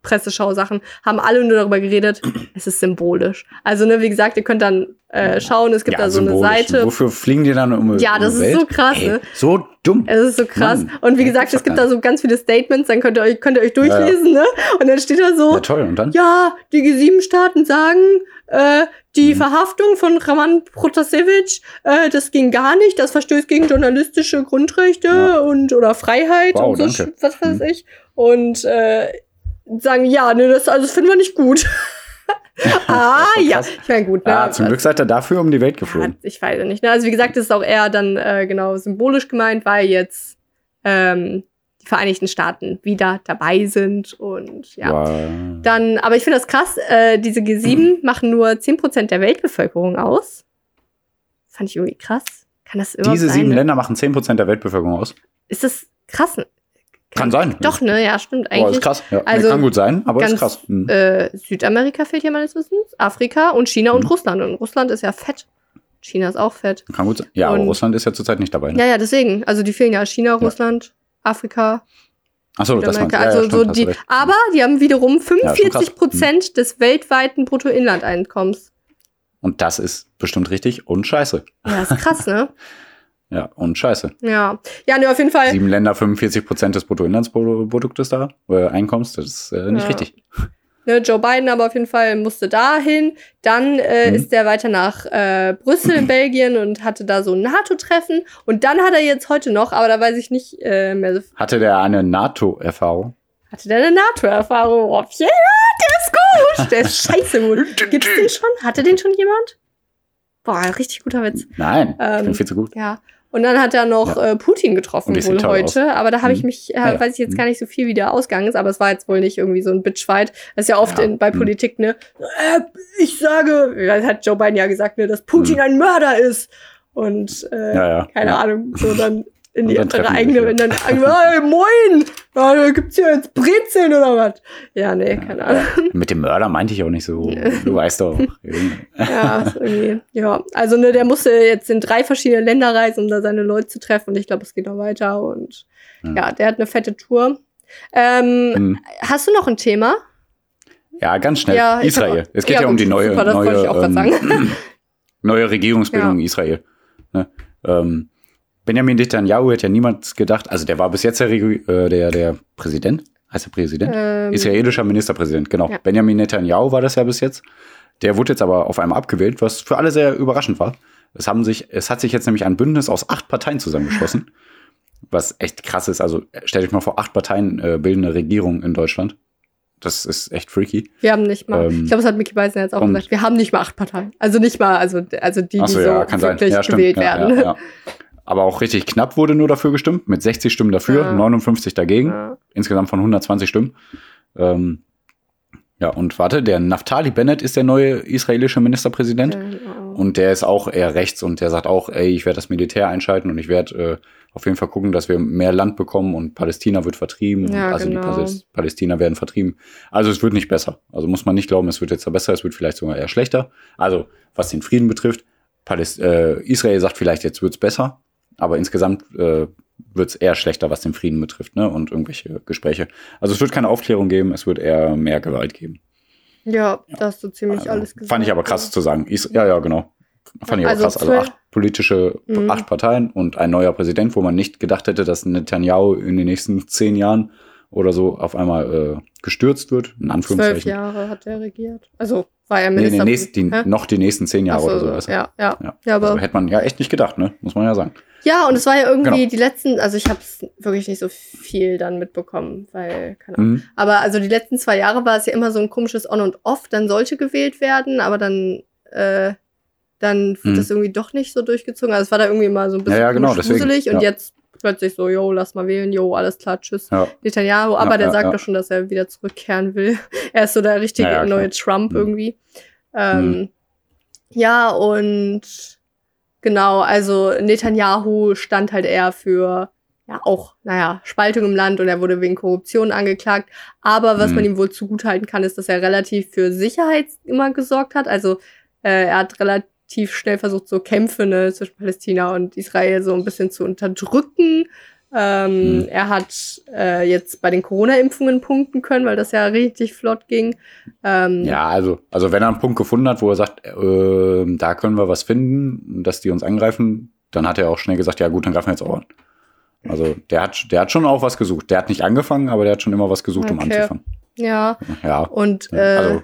Presseschau-Sachen, haben alle nur darüber geredet. Es ist symbolisch. Also, ne, wie gesagt, ihr könnt dann äh, schauen, es gibt Ja, da so eine. Seite. Wofür fliegen die dann um Ja, um das die ist Welt? so krass, Ey, ne? So dumm. Es ist so krass. Mann, und wie gesagt, es gibt da so ganz viele Statements, dann könnt ihr euch, könnt ihr euch durchlesen, ne? Und dann steht da so, Ja, toll. Und dann? ja, die G7-Staaten sagen, äh, die Mhm. Verhaftung von Raman Protasevich, äh, das ging gar nicht, das verstößt gegen journalistische Grundrechte Ja. und oder Freiheit Wow, und so, danke. was weiß Mhm. ich. Und äh, sagen, ja, ne, das, also das finden wir nicht gut. ah, ja. Ich meine, gut, ne? Ah, zum Glück seid ihr dafür um die Welt ja, geflogen. ich weiß ja nicht. Ne? Also wie gesagt, das ist auch eher dann äh, genau symbolisch gemeint, weil jetzt ähm, die Vereinigten Staaten wieder dabei sind und ja. Wow. Dann, aber ich finde das krass, äh, diese G7 machen nur 10% der Weltbevölkerung aus. Fand ich irgendwie krass. Kann das überhaupt Diese sein? sieben? Länder machen 10% der Weltbevölkerung aus. Ist das krass? Kann sein. Doch, ne? Ja, stimmt Boah, ist eigentlich. krass. Ja, Also kann gut sein, aber ist ganz, krass. Hm. Äh, Südamerika fehlt hier meines Wissens, Afrika und China und Mhm. Russland. Und Russland ist ja fett. China ist auch fett. Kann gut sein. Ja, aber und- Russland ist ja zurzeit nicht dabei. Ne? Ja, ja, deswegen. Also die fehlen ja China, Russland, Afrika, Achso, das meinst du. Ja, also ja, so stimmt, hast die, aber die haben wiederum Ja, schon krass. 45 Prozent des weltweiten Bruttoinlandeinkommens. Und das ist bestimmt richtig und scheiße. Ja, ist krass, ne? Ja, und scheiße. Ja. Ja, ne, auf jeden Fall. Sieben Länder, 45 Prozent des Bruttoinlandsproduktes da, äh, Einkommens, das ist äh, nicht Ja. richtig. Ne, Joe Biden aber auf jeden Fall musste dahin. Dann äh, Mhm. ist er weiter nach äh, Brüssel in Belgien und hatte da so ein NATO-Treffen. Und dann hat er jetzt heute noch, aber da weiß ich nicht äh, mehr so. Hatte der eine NATO-Erfahrung? Hatte der eine NATO-Erfahrung? Oh, ja, der ist gut. Der ist scheiße gut. Gibt's den schon? Hatte den schon jemand? Boah, richtig guter Witz. Nein, ich Ähm, bin viel zu gut. Ja. Und dann hat er noch äh, Putin getroffen wohl heute. Aber da habe ich Mhm. mich, äh, Ah, ja. weiß ich jetzt Mhm. gar nicht so viel, wie der Ausgang ist, aber es war jetzt wohl nicht irgendwie so ein Bitchfight. Das ist ja oft Ja. in, bei Mhm. Politik, ne? Äh, ich sage, das hat Joe Biden ja gesagt, ne, dass Putin ein Mörder ist. Und äh, Ja, ja. keine ja. Ahnung, so dann in die andere eigene, wenn dann, hey, moin! Ja, gibt's ja jetzt Brezeln oder was? Ja, nee, keine Ahnung. Mit dem Mörder meinte ich auch nicht so. Du weißt doch. Ja, irgendwie, ja. Also ne, der musste jetzt in drei verschiedene Länder reisen, um da seine Leute zu treffen. Und ich glaube, es geht noch weiter. Und Ja. ja, der hat eine fette Tour. Ähm, Hm. Hast du noch ein Thema? Ja, ganz schnell. Ja, Israel. hab- es geht ja, ja, um die neue, super, neue, auch ähm, neue Regierungsbildung in Israel. Ne? Ähm, Benjamin Netanyahu hätte ja niemand gedacht, also der war bis jetzt der, äh, der, der Präsident, heißt der Präsident? Ähm, Israelischer Ministerpräsident, genau. Ja. Benjamin Netanyahu war das ja bis jetzt. Der wurde jetzt aber auf einmal abgewählt, was für alle sehr überraschend war. Es, haben sich, es hat sich jetzt nämlich ein Bündnis aus acht Parteien zusammengeschlossen, was echt krass ist. Also stellt euch mal vor, acht Parteien äh, bilden eine Regierung in Deutschland. Das ist echt freaky. wir haben nicht mal, ähm, ich glaube, das hat Mickey Beisen jetzt auch gesagt, wir haben nicht mal acht Parteien. Also nicht mal, also, also die, die Achso, so ja, kann sein. wirklich Ja, stimmt. gewählt ja, werden. Ja, ja. Aber auch richtig knapp wurde nur dafür gestimmt, mit 60 Stimmen dafür, Ja. 59 dagegen, Ja. insgesamt von 120 Stimmen. Ähm, ja, und warte, der Naftali Bennett ist der neue israelische Ministerpräsident. Genau. Und der ist auch eher rechts und der sagt auch, ey, ich werde das Militär einschalten und ich werde äh, auf jeden Fall gucken, dass wir mehr Land bekommen und Palästina wird vertrieben. Ja, also genau. die Paläs- Palästina werden vertrieben. Also es wird nicht besser. Also muss man nicht glauben, es wird jetzt besser, es wird vielleicht sogar eher schlechter. Also was den Frieden betrifft, Paläst äh, Israel sagt vielleicht, jetzt wird's besser, aber insgesamt äh, wird's eher schlechter, was den Frieden betrifft, ne? Und irgendwelche Gespräche. Also es wird keine Aufklärung geben, es wird eher mehr Gewalt geben. Ja, da hast du ziemlich Also, alles gesagt. Fand ich aber krass zu sagen. Is ja, ja, genau. Fand ich aber Also krass. Also zwölf- acht politische, Mhm. acht Parteien und ein neuer Präsident, wo man nicht gedacht hätte, dass Netanyahu in den nächsten zehn Jahren oder so auf einmal äh, gestürzt wird. In Zwölf Anführungszeichen. Jahre hat er regiert. Also war er Nee, Minister. nee, nächst, die, noch die nächsten zehn Jahre so, oder so. ja, ja, Ja. ja. aber Also hätte man ja echt nicht gedacht, ne? Muss man ja sagen. Ja, und es war ja irgendwie Genau. die letzten, also ich habe es wirklich nicht so viel dann mitbekommen, weil, keine Ahnung. Mhm. Aber also die letzten zwei Jahre war es ja immer so ein komisches On und Off, dann sollte gewählt werden, aber dann, äh, dann wird Mhm. das irgendwie doch nicht so durchgezogen. Also es war da irgendwie mal so ein bisschen Ja, ja, genau, komisch deswegen, gruselig und ja. jetzt plötzlich so, yo, lass mal wählen, yo, alles klar, tschüss. Ja. Netanyahu, aber Ja, der sagt ja. doch schon, dass er wieder zurückkehren will. er ist so der richtige neue Trump Mhm. irgendwie. Ähm, Mhm. Ja, und genau, also Netanyahu stand halt eher für ja auch, naja, Spaltung im Land und er wurde wegen Korruption angeklagt. Aber was Mhm. man ihm wohl zugutehalten kann, ist, dass er relativ für Sicherheit immer gesorgt hat. Also äh, er hat relativ schnell versucht, so Kämpfe ne, zwischen Palästina und Israel so ein bisschen zu unterdrücken. Ähm, Mhm. Er hat äh, jetzt bei den Corona-Impfungen punkten können, weil das ja richtig flott ging. Ähm, Ja, also, also wenn er einen Punkt gefunden hat, wo er sagt, äh, da können wir was finden, dass die uns angreifen, dann hat er auch schnell gesagt, ja gut, dann greifen wir jetzt auch an. Also der hat, der hat schon auch was gesucht. Der hat nicht angefangen, aber der hat schon immer was gesucht, um Okay. anzufangen. ja. Ja. Und äh, Also,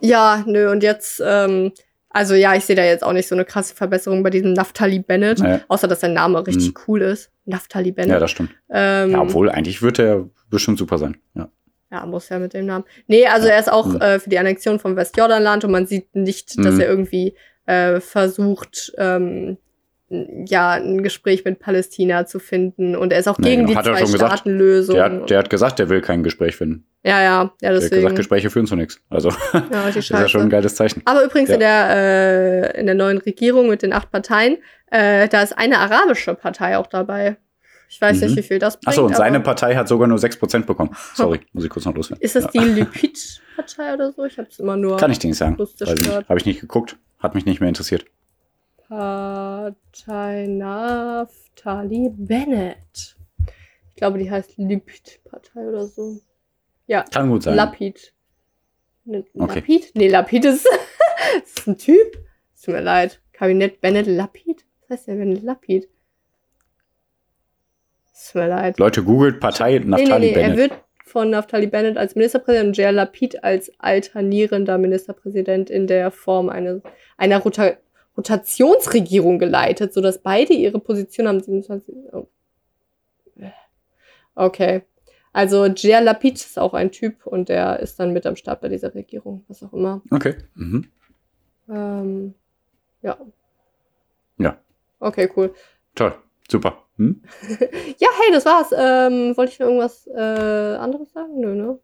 ja, nö, und jetzt, ähm, also ja, ich sehe da jetzt auch nicht so eine krasse Verbesserung bei diesem Naftali Bennett, naja. außer dass sein Name richtig Mhm. cool ist. Naftali ja, Bennett. das stimmt. ähm, Ja, obwohl, eigentlich wird er bestimmt super sein. Ja. Ja, muss ja mit dem Namen. Nee, also er ist auch Mhm. äh, für die Annexion vom Westjordanland und man sieht nicht, dass Mhm. er irgendwie äh, versucht, ähm, ja, ein Gespräch mit Palästina zu finden. Und er ist auch Nee, gegen genau, die. Zwei-Staaten-Lösung. Der, hat, der hat gesagt, der will kein Gespräch finden. ja, ja, ja, Der hat deswegen. gesagt, Gespräche führen zu nichts. Also, ja, das ist ja schon ein geiles Zeichen. Aber übrigens Ja. in, der, äh, in der neuen Regierung mit den acht Parteien, äh, da ist eine arabische Partei auch dabei. Ich weiß nicht, Mhm. wie viel das bringt. Achso, und seine Partei hat sogar nur 6% bekommen. Sorry, muss ich kurz noch loswerden. Ist das ja. die Lipid-Partei oder so? Ich habe es immer nur Kann ich dir nicht sagen. Nicht. Habe ich nicht geguckt. Hat mich nicht mehr interessiert. Partei Naftali Bennett. Ich glaube, die heißt Lipid-Partei oder so. Ja, Kann gut sein. Lapid. Ne, Okay. Lapid? Nee, Lapid ist, ist ein Typ. Es Tut mir leid. Kabinett Bennett Lapid? Was heißt der Bennett Lapid? Es Tut mir leid. Leute, googelt Partei Naftali nee, nee. Er Bennett. wird von Naftali Bennett als Ministerpräsident und Jair Lapid als alternierender Ministerpräsident in der Form eines, einer Rota Rotationsregierung geleitet, sodass beide ihre Position am 27. Oh. Okay. Also Jair Lapid ist auch ein Typ und der ist dann mit am Start bei dieser Regierung, was auch immer. Okay. Mhm. Ähm, ja. Ja. Okay, cool. Toll. Super. Hm? Ja, hey, das war's. Ähm, wollte ich noch irgendwas äh, anderes sagen? Nö, ne?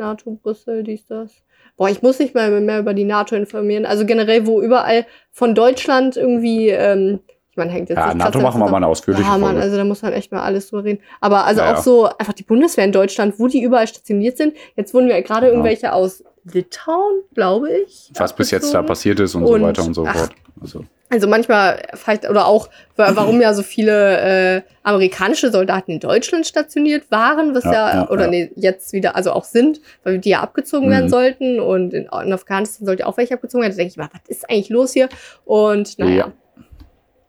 NATO, Brüssel, dies, das. Boah, ich muss nicht mal mehr über die NATO informieren. Also generell, wo überall von Deutschland irgendwie, ähm, ich meine, hängt jetzt Ja, nicht NATO machen wir mal eine ausführliche Ja, Mann, also da muss man echt mal alles drüber reden. Aber also Ja, auch ja. so einfach die Bundeswehr in Deutschland, wo die überall stationiert sind. Jetzt wurden wir gerade Genau. irgendwelche aus Litauen, glaube ich. Was bis jetzt da passiert ist und, Und- so weiter und so fort. Also, Also manchmal vielleicht oder auch wa- warum ja so viele äh, amerikanische Soldaten in Deutschland stationiert waren, was ja, Ja, ja, oder ja. nee, jetzt wieder also auch sind, weil die ja abgezogen Mhm. werden sollten und in, in Afghanistan sollte auch welche abgezogen werden. Da denke ich mal, was ist eigentlich los hier? Und naja, Ja.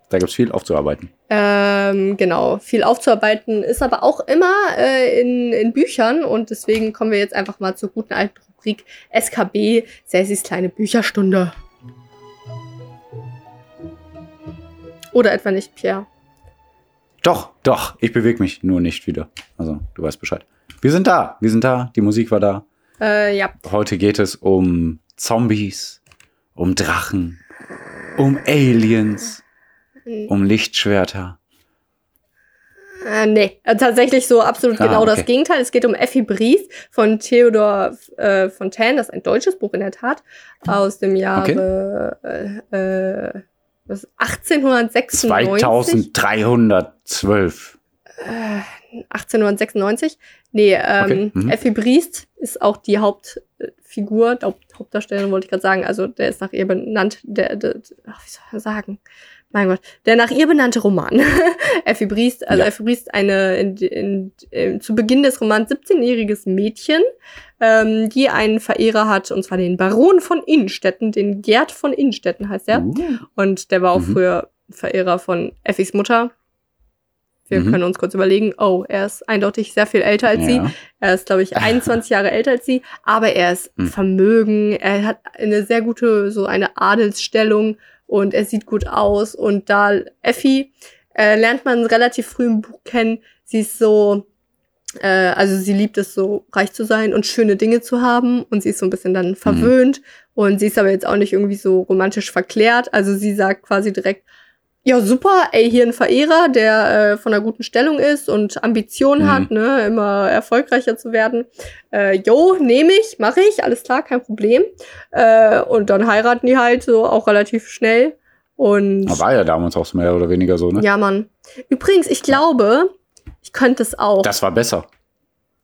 da gibt's viel aufzuarbeiten. ähm, genau, viel aufzuarbeiten ist aber auch immer äh, in, in Büchern und deswegen kommen wir jetzt einfach mal zur guten alten Rubrik SKB, Sessis kleine Bücherstunde. Oder etwa nicht, Pierre? Doch, doch, ich bewege mich nur nicht wieder. Also, du weißt Bescheid. Wir sind da, wir sind da, die Musik war da. Äh, ja. Heute geht es um Zombies, um Drachen, um Aliens, um Lichtschwerter. Äh, nee, äh, tatsächlich so absolut Ah, genau das okay. Gegenteil. Es geht um Effi Briest von Theodor äh, Fontaine. Das ist ein deutsches Buch in der Tat. Aus dem Jahre äh, äh, was, 1896. 2312. Äh, 1896. Nee, ähm, Okay, mhm. Effi Briest ist auch die Hauptfigur, Haupt, Hauptdarstellerin wollte ich gerade sagen. Also der ist nach ihr benannt. Der, der, ach, wie soll man sagen? Mein Gott, der nach ihr benannte Roman. Effi Briest, also Ja. Effi Briest, eine in, in, in, zu Beginn des Romans 17-jähriges Mädchen, ähm, die einen Verehrer hat, und zwar den Baron von Innenstetten, den Gerd von Innenstetten heißt er. Uh, Und der war auch Mhm. früher Verehrer von Effis Mutter. Wir Mhm. können uns kurz überlegen, oh, er ist eindeutig sehr viel älter als sie. ja. Er ist, glaube ich, 21 Jahre älter als sie, aber er ist Mhm. Vermögen, er hat eine sehr gute, so eine Adelsstellung und er sieht gut aus. Und da Effi äh, lernt man relativ früh im Buch kennen, sie ist so, äh, also sie liebt es so, reich zu sein und schöne Dinge zu haben und sie ist so ein bisschen dann verwöhnt und sie ist aber jetzt auch nicht irgendwie so romantisch verklärt. Also sie sagt quasi direkt, ja, super, ey, hier ein Verehrer, der äh, von einer guten Stellung ist und Ambitionen Mhm. hat, ne, immer erfolgreicher zu werden. Äh, jo, nehme ich, mache ich, alles klar, kein Problem. Äh, und dann heiraten die halt so auch relativ schnell. Und Aber War ja damals auch so mehr oder weniger so, ne? ja, Mann. Übrigens, ich glaube, ich könnte es auch. Das war besser.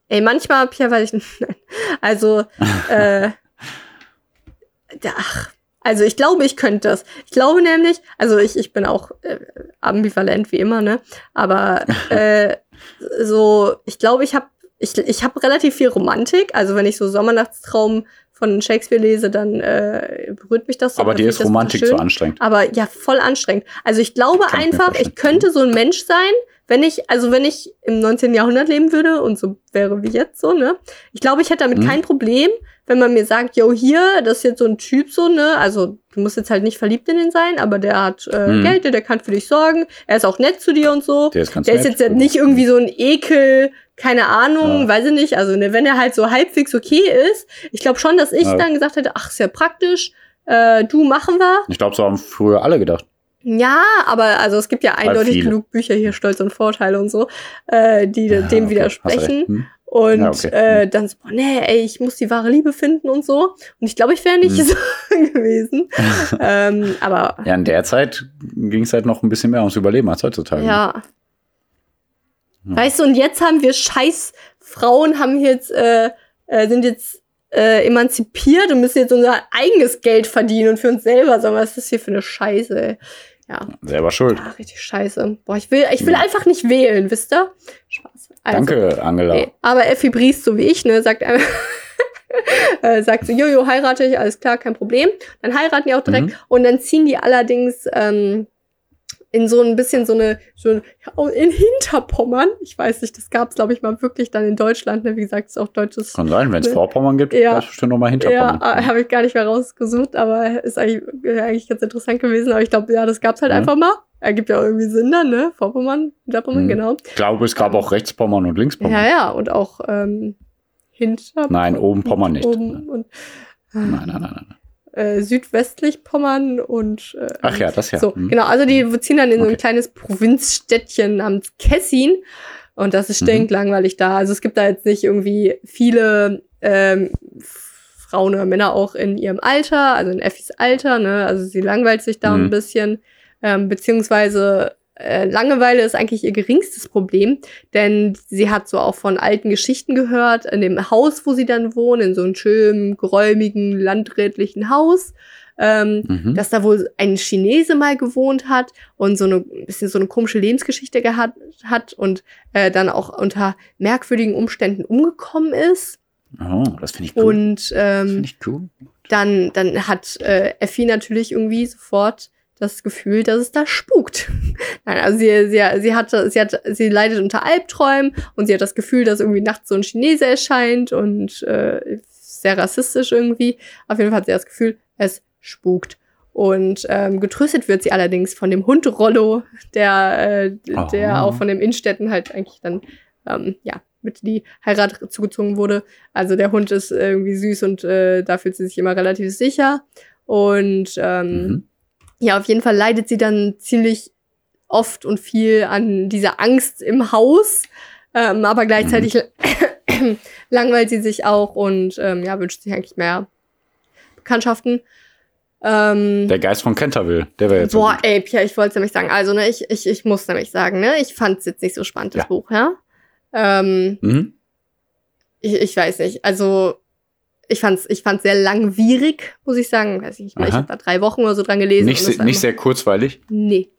Ey, manchmal, Pierre, weiß ich. Also, äh, da- ach, Also ich glaube, ich könnte das. Ich glaube nämlich, also ich, ich bin auch äh, ambivalent wie immer, ne? Aber äh, so, ich glaube, ich habe ich, ich hab relativ viel Romantik. Also wenn ich so Sommernachtstraum von Shakespeare lese, dann äh, berührt mich das so. Aber dir ist Romantik zu anstrengend. Aber ja, voll anstrengend. Also ich glaube ich einfach, ich könnte so ein Mensch sein, wenn ich, also wenn ich im 19. Jahrhundert leben würde und so wäre wie jetzt so, ne? Ich glaube, ich hätte damit Mhm. kein Problem, wenn man mir sagt, yo, hier, das ist jetzt so ein Typ so, ne? Also du musst jetzt halt nicht verliebt in den sein, aber der hat äh, Mhm. Geld, der kann für dich sorgen, er ist auch nett zu dir und so. Der ist ganz Der ist jetzt nicht irgendwie so ein Ekel, keine Ahnung, Ja. weiß ich nicht. Also, ne, wenn er halt so halbwegs okay ist, ich glaube schon, dass ich Ja. dann gesagt hätte, ach, ist ja praktisch, äh, du machen wir. Ich glaube, so haben früher alle gedacht. Ja, aber also es gibt ja eindeutig genug Bücher hier, Stolz und Vorteile und so, äh, die Ja, dem okay, widersprechen. Hm. Und Ja, okay. äh, dann so, boah, nee, ey, ich muss die wahre Liebe finden und so. Und ich glaube, ich wäre nicht Hm. so gewesen. ähm, aber Ja, in der Zeit ging es halt noch ein bisschen mehr ums Überleben als heutzutage. ja. Ja. Weißt du, und jetzt haben wir scheiß Frauen, haben jetzt, äh, äh, sind jetzt äh, emanzipiert und müssen jetzt unser eigenes Geld verdienen und für uns selber. Mal, was ist das hier für eine Scheiße, ey? Ja. Selber schuld. Ja, richtig scheiße. Boah, ich will, ich will Ja. einfach nicht wählen, wisst ihr? Spaß. Also, Danke, Angela. Nee. Aber Effi Briest, so wie ich, ne, sagt einfach, äh, sagt so, Jojo, heirate ich, alles klar, kein Problem. Dann heiraten die auch direkt Mhm. und dann ziehen die allerdings ähm, in so ein bisschen so eine, so in Hinterpommern. Ich weiß nicht, das gab es, glaube ich, mal wirklich dann in Deutschland, ne? Wie gesagt, ist auch deutsches. Kann sein, wenn es. Vorpommern gibt, Ja. ist bestimmt noch mal Ja, Hinterpommern. äh, habe ich gar nicht mehr rausgesucht, aber ist eigentlich, äh, eigentlich ganz interessant gewesen. Aber ich glaube, ja, das gab's halt Ja. einfach mal. Ergibt ja auch irgendwie Sinn dann, ne? Vorpommern, Hinterpommern, Mhm. genau. Ich glaube, es gab auch Rechtspommern und Linkspommern. Ja, ja, und auch ähm, hinter Nein, oben Pommern nicht. Oben und Nein, nein, nein, nein. Äh, südwestlich Pommern und äh, Ach ja, das ja. so, Hm. genau, also die ziehen dann in so ein Okay. kleines Provinzstädtchen namens Kessin und das ist Mhm. stinklangweilig da. Also es gibt da jetzt nicht irgendwie viele ähm, Frauen oder Männer auch in ihrem Alter, also in Effis Alter, ne? Also sie langweilt sich da Mhm. ein bisschen, ähm, beziehungsweise Langeweile ist eigentlich ihr geringstes Problem, denn sie hat so auch von alten Geschichten gehört, in dem Haus, wo sie dann wohnt, in so einem schönen, geräumigen, landrätlichen Haus, ähm, Mhm. dass da wohl ein Chinese mal gewohnt hat und so eine ein bisschen so eine komische Lebensgeschichte gehabt hat und äh, dann auch unter merkwürdigen Umständen umgekommen ist. Oh, das finde ich cool. Und das ähm, finde ich cool. dann, dann hat äh, Effi natürlich irgendwie sofort das Gefühl, dass es da spukt. Nein, also sie, sie, sie hatte, sie hat, sie leidet unter Albträumen und sie hat das Gefühl, dass irgendwie nachts so ein Chinese erscheint und äh, sehr rassistisch irgendwie. Auf jeden Fall hat sie das Gefühl, es spukt. Und ähm, getröstet wird sie allerdings von dem Hund Rollo, der, äh, Oh. der auch von dem Innenstädten halt eigentlich dann, ähm, ja, mit die Heirat zugezogen wurde. Also der Hund ist irgendwie süß und äh, da fühlt sie sich immer relativ sicher. Und ähm, Mhm. Ja, auf jeden Fall leidet sie dann ziemlich oft und viel an dieser Angst im Haus. Ähm, aber gleichzeitig langweilt sie sich auch und ähm, ja, wünscht sich eigentlich mehr Bekanntschaften. Ähm, Der Geist von Canterville, der wäre jetzt. so boah, gut. ey, Pia, ich wollte nämlich sagen, also, ne, ich, ich, ich muss nämlich sagen, ne, ich fand es jetzt nicht so spannend, das Ja. Buch, ja. Ähm, Mhm. ich, ich weiß nicht, also ich fand's, ich fand's sehr langwierig, muss ich sagen. Weiß ich nicht mehr, ich habe da drei Wochen oder so dran gelesen. Nicht, se- nicht sehr kurzweilig. Nee.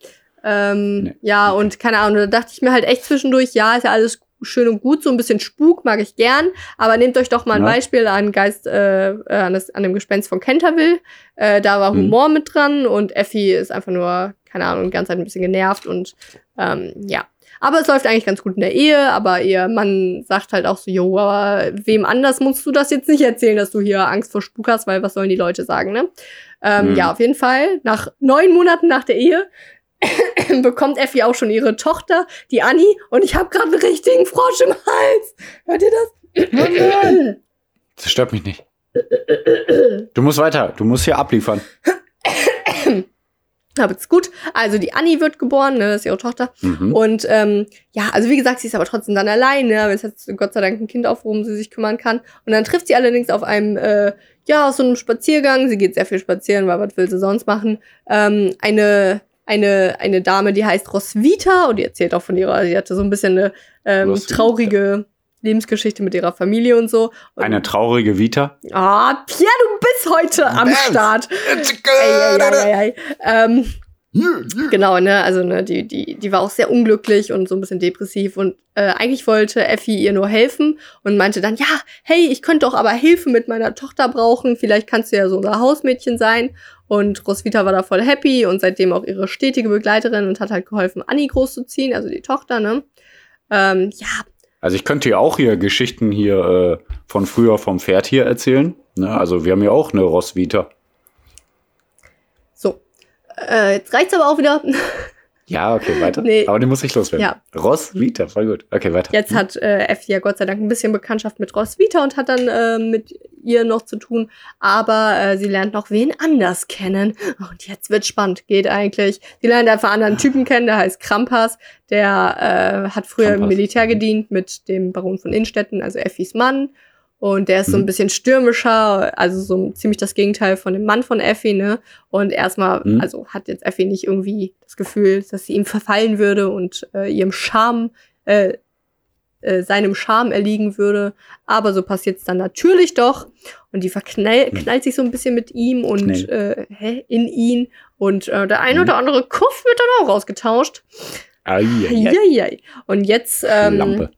Ähm, Nee. Ja, und keine Ahnung, da dachte ich mir halt echt zwischendurch, ja, ist ja alles schön und gut, so ein bisschen Spuk mag ich gern, aber nehmt euch doch mal ein Ja. Beispiel an Geist, äh, äh, an, das, an dem Gespenst von Canterville. Äh, da war Mhm. Humor mit dran und Effi ist einfach nur, keine Ahnung, die ganze Zeit ein bisschen genervt und ähm, ja. Aber es läuft eigentlich ganz gut in der Ehe, aber ihr Mann sagt halt auch so, jo, aber wem anders musst du das jetzt nicht erzählen, dass du hier Angst vor Spuk hast, weil was sollen die Leute sagen, ne? Ähm, Mhm. Ja, auf jeden Fall. Nach neun Monaten nach der Ehe bekommt Effi auch schon ihre Tochter, die Annie, und ich habe gerade einen richtigen Frosch im Hals. Hört ihr das? Das stört mich nicht. Du musst weiter. Du musst hier abliefern. Aber ist gut. Also die Annie wird geboren, ne, das ist ihre Tochter. Mhm. Und ähm, ja, also wie gesagt, sie ist aber trotzdem dann alleine, weil es hat Gott sei Dank ein Kind auf, worum sie sich kümmern kann. Und dann trifft sie allerdings auf einem, äh, ja, aus so einem Spaziergang, sie geht sehr viel spazieren, weil was will sie sonst machen, ähm, eine, eine, eine Dame, die heißt Roswitha und die erzählt auch von ihrer, sie hatte so ein bisschen eine ähm, Roswitha. traurige Lebensgeschichte mit ihrer Familie und so. Und, Eine traurige Vita. Ah, Pierre, du bis heute am Start. Ey, ey, ey, ey, ey. Ähm, Genau, ne, also ne, die, die, die war auch sehr unglücklich und so ein bisschen depressiv und äh, eigentlich wollte Effi ihr nur helfen und meinte dann, ja, hey, ich könnte doch aber Hilfe mit meiner Tochter brauchen, vielleicht kannst du ja so unser Hausmädchen sein. Und Roswitha war da voll happy und seitdem auch ihre stetige Begleiterin und hat halt geholfen, Annie großzuziehen, also die Tochter, ne. Ähm, ja. Also ich könnte ja auch hier Geschichten hier äh, von früher vom Pferd hier erzählen. Ne? Also wir haben ja auch eine Roswitha. Äh, jetzt reicht's aber auch wieder. Ja, okay, weiter. Nee. Aber den muss ich loswerden. Ja. Ross Vita, voll gut. Okay, weiter. Jetzt hat äh, Effi ja Gott sei Dank ein bisschen Bekanntschaft mit Ross Vita und hat dann äh, mit ihr noch zu tun. Aber äh, sie lernt noch wen anders kennen. Und jetzt wird spannend, geht eigentlich. Sie lernt einfach einen anderen Typen kennen, der heißt Krampas. Der äh, hat früher Krampas. im Militär gedient mit dem Baron von Innstetten, also Effis Mann. Und der ist mhm. so ein mhm. bisschen stürmischer, also so ziemlich das Gegenteil von dem Mann von Effie, ne? Und erstmal, mhm. also hat jetzt Effie nicht irgendwie das Gefühl, dass sie ihm verfallen würde und äh, ihrem Charme, äh, äh, seinem Charme erliegen würde. Aber so passiert's dann natürlich doch. Und die verknallt mhm. sich so ein bisschen mit ihm und äh, hä, in ihn. Und äh, der ein mhm. oder andere Kuff wird dann auch rausgetauscht. Ai, ai, ai. ai. Und jetzt ähm, Lampe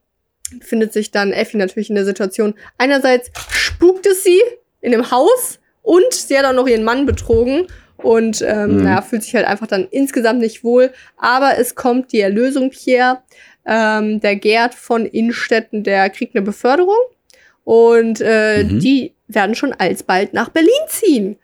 findet sich dann Effie natürlich in der Situation. Einerseits spukt es sie in dem Haus und sie hat auch noch ihren Mann betrogen und ähm, mhm. naja, fühlt sich halt einfach dann insgesamt nicht wohl. Aber es kommt die Erlösung, Pierre. Ähm, der Gerd von Innstetten, der kriegt eine Beförderung und äh, mhm. die werden schon alsbald nach Berlin ziehen.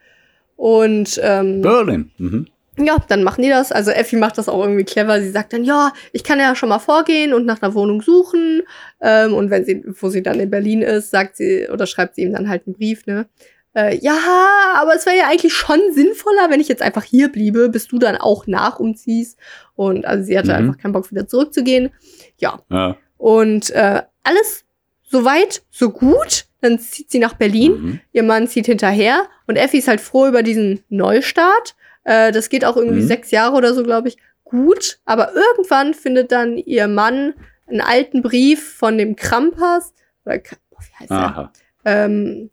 Und ähm, Berlin. Mhm ja, dann machen die das. Also Effi macht das auch irgendwie clever. Sie sagt dann, ja, ich kann ja schon mal vorgehen und nach einer Wohnung suchen. Ähm, und wenn sie, wo sie dann in Berlin ist, sagt sie oder schreibt sie ihm dann halt einen Brief, ne? Äh, ja, aber es wäre ja eigentlich schon sinnvoller, wenn ich jetzt einfach hier bliebe, bis du dann auch nach umziehst. Und also sie hatte mhm. einfach keinen Bock, wieder zurückzugehen. Ja. ja. Und äh, alles soweit, so gut. Dann zieht sie nach Berlin. Mhm. Ihr Mann zieht hinterher. Und Effi ist halt froh über diesen Neustart äh, das geht auch irgendwie mhm. sechs Jahre oder so, glaube ich, gut. Aber irgendwann findet dann ihr Mann einen alten Brief von dem Krampas. Oder, wie heißt Aha. der? Ähm,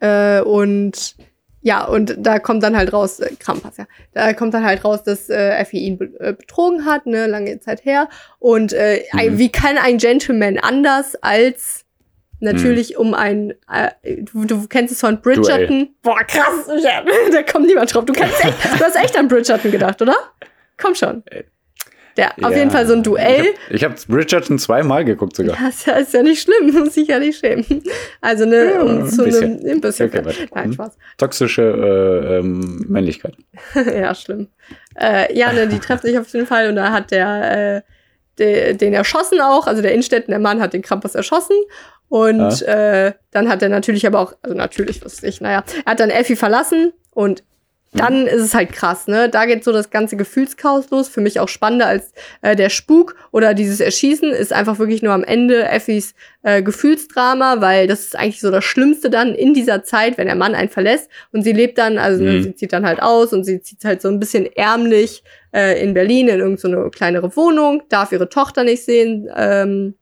äh, und ja, und da kommt dann halt raus, äh, Krampas, ja, da kommt dann halt raus, dass äh, Effie ihn be äh, betrogen hat, ne, lange Zeit her. Und äh, mhm. ein, wie kann ein Gentleman anders als Natürlich hm. um ein, äh, du, du, kennst es von Bridgerton. Duell. Boah, krass, da kommt niemand drauf. Du, kennst echt, du hast echt an Bridgerton gedacht, oder? Komm schon. Äh, Der, ja, auf jeden Fall so ein Duell. Ich habe hab Bridgerton zweimal geguckt sogar. Ja, ist ja, ist ja nicht schlimm, muss ich ja nicht schämen. Also ne, ja, um zu einem ein bisschen. Okay, Nein, hm. Spaß. Toxische äh, ähm, Männlichkeit. ja, schlimm. Äh, ja, ne, die treffen sich auf jeden Fall und da hat der äh, den erschossen auch, also der Innstetten, der Mann hat den Krampus erschossen und ja. äh, dann hat er natürlich aber auch, also natürlich wusste ich, naja, er hat dann Elfie verlassen und dann mhm. ist es halt krass, ne? Da geht so das ganze Gefühlschaos los. Für mich auch spannender als äh, der Spuk oder dieses Erschießen ist einfach wirklich nur am Ende Effis äh, Gefühlsdrama, weil das ist eigentlich so das Schlimmste dann in dieser Zeit, wenn der Mann einen verlässt und sie lebt dann, also mhm. sie zieht dann halt aus und sie zieht halt so ein bisschen ärmlich äh, in Berlin in irgendeine so kleinere Wohnung, darf ihre Tochter nicht sehen. Ähm,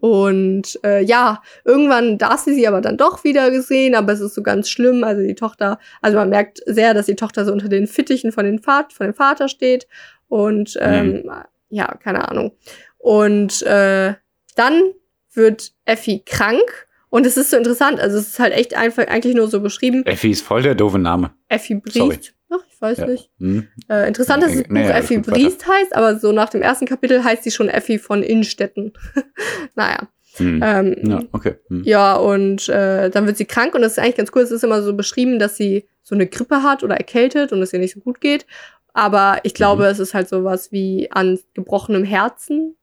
und äh, ja, irgendwann darf sie sie aber dann doch wieder gesehen, aber es ist so ganz schlimm. Also die Tochter, also man merkt sehr, dass die Tochter so unter den Fittichen von, den Vat von dem Vater steht. Und ähm, mhm. ja, keine Ahnung. Und äh, dann wird Effi krank. Und es ist so interessant, also es ist halt echt einfach eigentlich nur so beschrieben. Effi ist voll der doofe Name. Effi Briest. Weiß ja. nicht. Hm. Äh, interessant, dass das Buch naja, Effi Briest heißt, aber so nach dem ersten Kapitel heißt sie schon Effi von Innstetten. naja. Hm. Ähm, ja, okay. Hm. Ja, und äh, dann wird sie krank und das ist eigentlich ganz cool. Es ist immer so beschrieben, dass sie so eine Grippe hat oder erkältet und es ihr nicht so gut geht. Aber ich glaube, mhm. es ist halt sowas wie an gebrochenem Herzen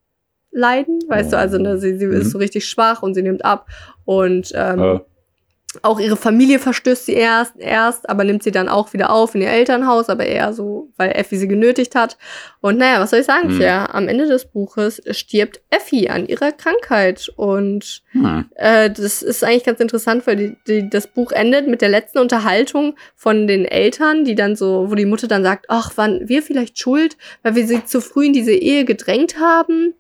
leiden, weißt oh. du, also ne, sie, sie mhm. ist so richtig schwach und sie nimmt ab und ähm, äh. Auch ihre Familie verstößt sie erst, erst, aber nimmt sie dann auch wieder auf in ihr Elternhaus, aber eher so, weil Effi sie genötigt hat. Und naja, was soll ich sagen, hm. Pierre? Am Ende des Buches stirbt Effi an ihrer Krankheit. Und hm. äh, das ist eigentlich ganz interessant, weil die, die, das Buch endet mit der letzten Unterhaltung von den Eltern, die dann so, wo die Mutter dann sagt, ach, waren wir vielleicht schuld, weil wir sie zu früh in diese Ehe gedrängt haben?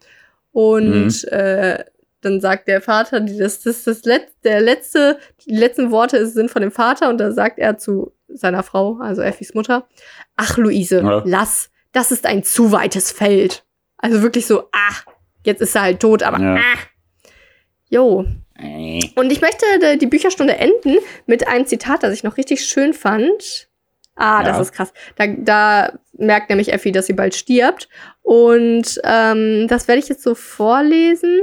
Und hm. äh, dann sagt der Vater, die- das, das, das Let der letzte, die letzten Worte sind von dem Vater und da sagt er zu seiner Frau, also Effis Mutter, ach Luise, Ja. lass, das ist ein zu weites Feld. Also wirklich so, ach, jetzt ist er halt tot, aber Ja. ah. Jo. Und ich möchte die- die Bücherstunde enden mit einem Zitat, das ich noch richtig schön fand. Ah, das Ja. ist krass. Da, da merkt nämlich Effi, dass sie bald stirbt. Und ähm, das werde ich jetzt so vorlesen.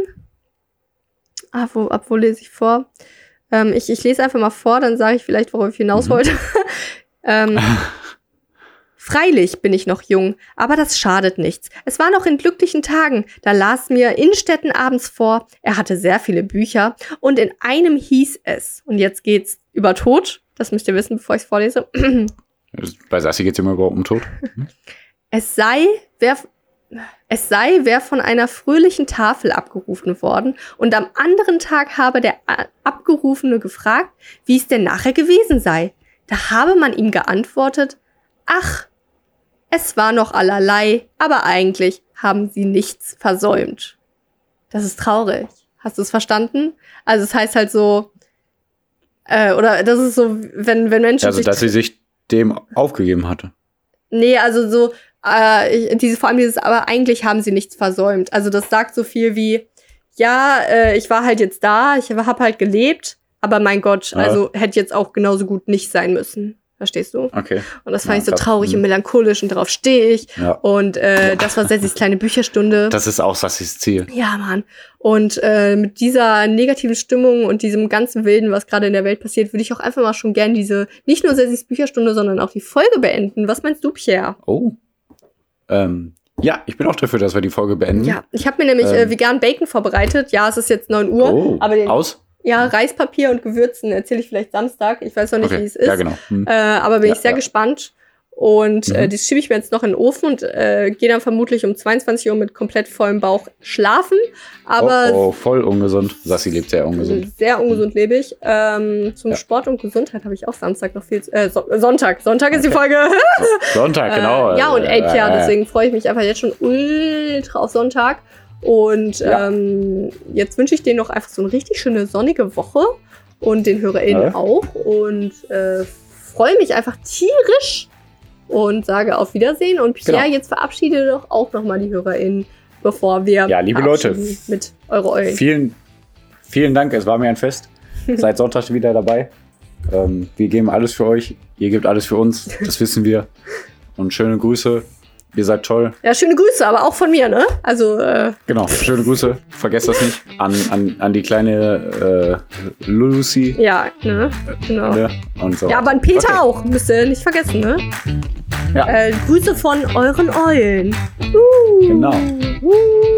Ah, wo, ab wo lese ich vor? Ähm, ich, ich lese einfach mal vor, dann sage ich vielleicht, worauf ich hinaus Mhm. wollte. ähm, Freilich bin ich noch jung, aber das schadet nichts. Es war noch in glücklichen Tagen, da las mir Innstetten abends vor, er hatte sehr viele Bücher und in einem hieß es, und jetzt geht's über Tod, das müsst ihr wissen, bevor ich es vorlese, Bei Sassi geht's immer überhaupt um Tod. es sei, wer, es sei, wer von einer fröhlichen Tafel abgerufen worden und am anderen Tag habe der Abgerufene gefragt, wie es denn nachher gewesen sei. Da habe man ihm geantwortet, ach, es war noch allerlei, aber eigentlich haben sie nichts versäumt. Das ist traurig. Hast du es verstanden? Also es heißt halt so, äh, oder das ist so, wenn, wenn Menschen Also, sich dass sie sich dem aufgegeben hatte. Nee, also so, äh, diese, vor allem dieses, aber eigentlich haben sie nichts versäumt. Also das sagt so viel wie, ja, äh, ich war halt jetzt da, ich habe halt gelebt, aber mein Gott, Ja. also hätte jetzt auch genauso gut nicht sein müssen. Verstehst du? Okay. Und das fand Ja, ich so krass. traurig Mhm. und melancholisch und darauf stehe ich. Ja. Und äh, das war Sessis kleine Bücherstunde. Das ist auch Sassis Ziel. Ja, Mann. Und äh, mit dieser negativen Stimmung und diesem ganzen Wilden, was gerade in der Welt passiert, würde ich auch einfach mal schon gern diese, nicht nur Sessis Bücherstunde, sondern auch die Folge beenden. Was meinst du, Pierre? Oh. Ähm, ja, ich bin auch dafür, dass wir die Folge beenden. Ja, ich habe mir nämlich äh, Ähm. vegan Bacon vorbereitet. Ja, es ist jetzt 9 Uhr. Oh, aber den, aus? ja, Reispapier und Gewürzen erzähle ich vielleicht Samstag. Ich weiß noch nicht, wie Okay. es ist. Ja, genau. Hm. äh, aber bin Ja, ich sehr ja. gespannt. Und äh, Mhm. das schiebe ich mir jetzt noch in den Ofen und äh, gehe dann vermutlich um 22 Uhr mit komplett vollem Bauch schlafen. Aber oh, oh, voll ungesund. Sassi lebt sehr ungesund. sehr ungesund lebe ich. Ähm, zum Ja. Sport und Gesundheit habe ich auch Samstag noch viel. zu- Äh, so Sonntag. Sonntag ist die Okay. Folge. Sonntag, genau. Äh, ja, und ey, Pierre, äh, deswegen freue ich mich einfach jetzt schon ultra auf Sonntag. Und Ja. ähm, jetzt wünsche ich denen noch einfach so eine richtig schöne sonnige Woche und den HörerInnen Ja. auch. Und äh, freue mich einfach tierisch und sage auf Wiedersehen. Und Pierre, Genau. jetzt verabschiede doch auch nochmal die HörerInnen, bevor wir Ja, liebe Leute, mit eure Eulen. Vielen, vielen Dank. Es war mir ein Fest. Seid Sonntag wieder dabei. Ähm, wir geben alles für euch. Ihr gebt alles für uns. Das wissen wir. Und schöne Grüße. Ihr seid toll. Ja, schöne Grüße, aber auch von mir, ne? Also, äh, Genau, schöne Grüße. Vergesst das nicht. An, an, an die kleine äh, Lucy. ja, ne? Genau. Ne? Und so. Ja, aber an Peter Okay. auch, müsst ihr nicht vergessen, ne? Ja. Äh, Grüße von euren Eulen. Uh. Genau. Uh.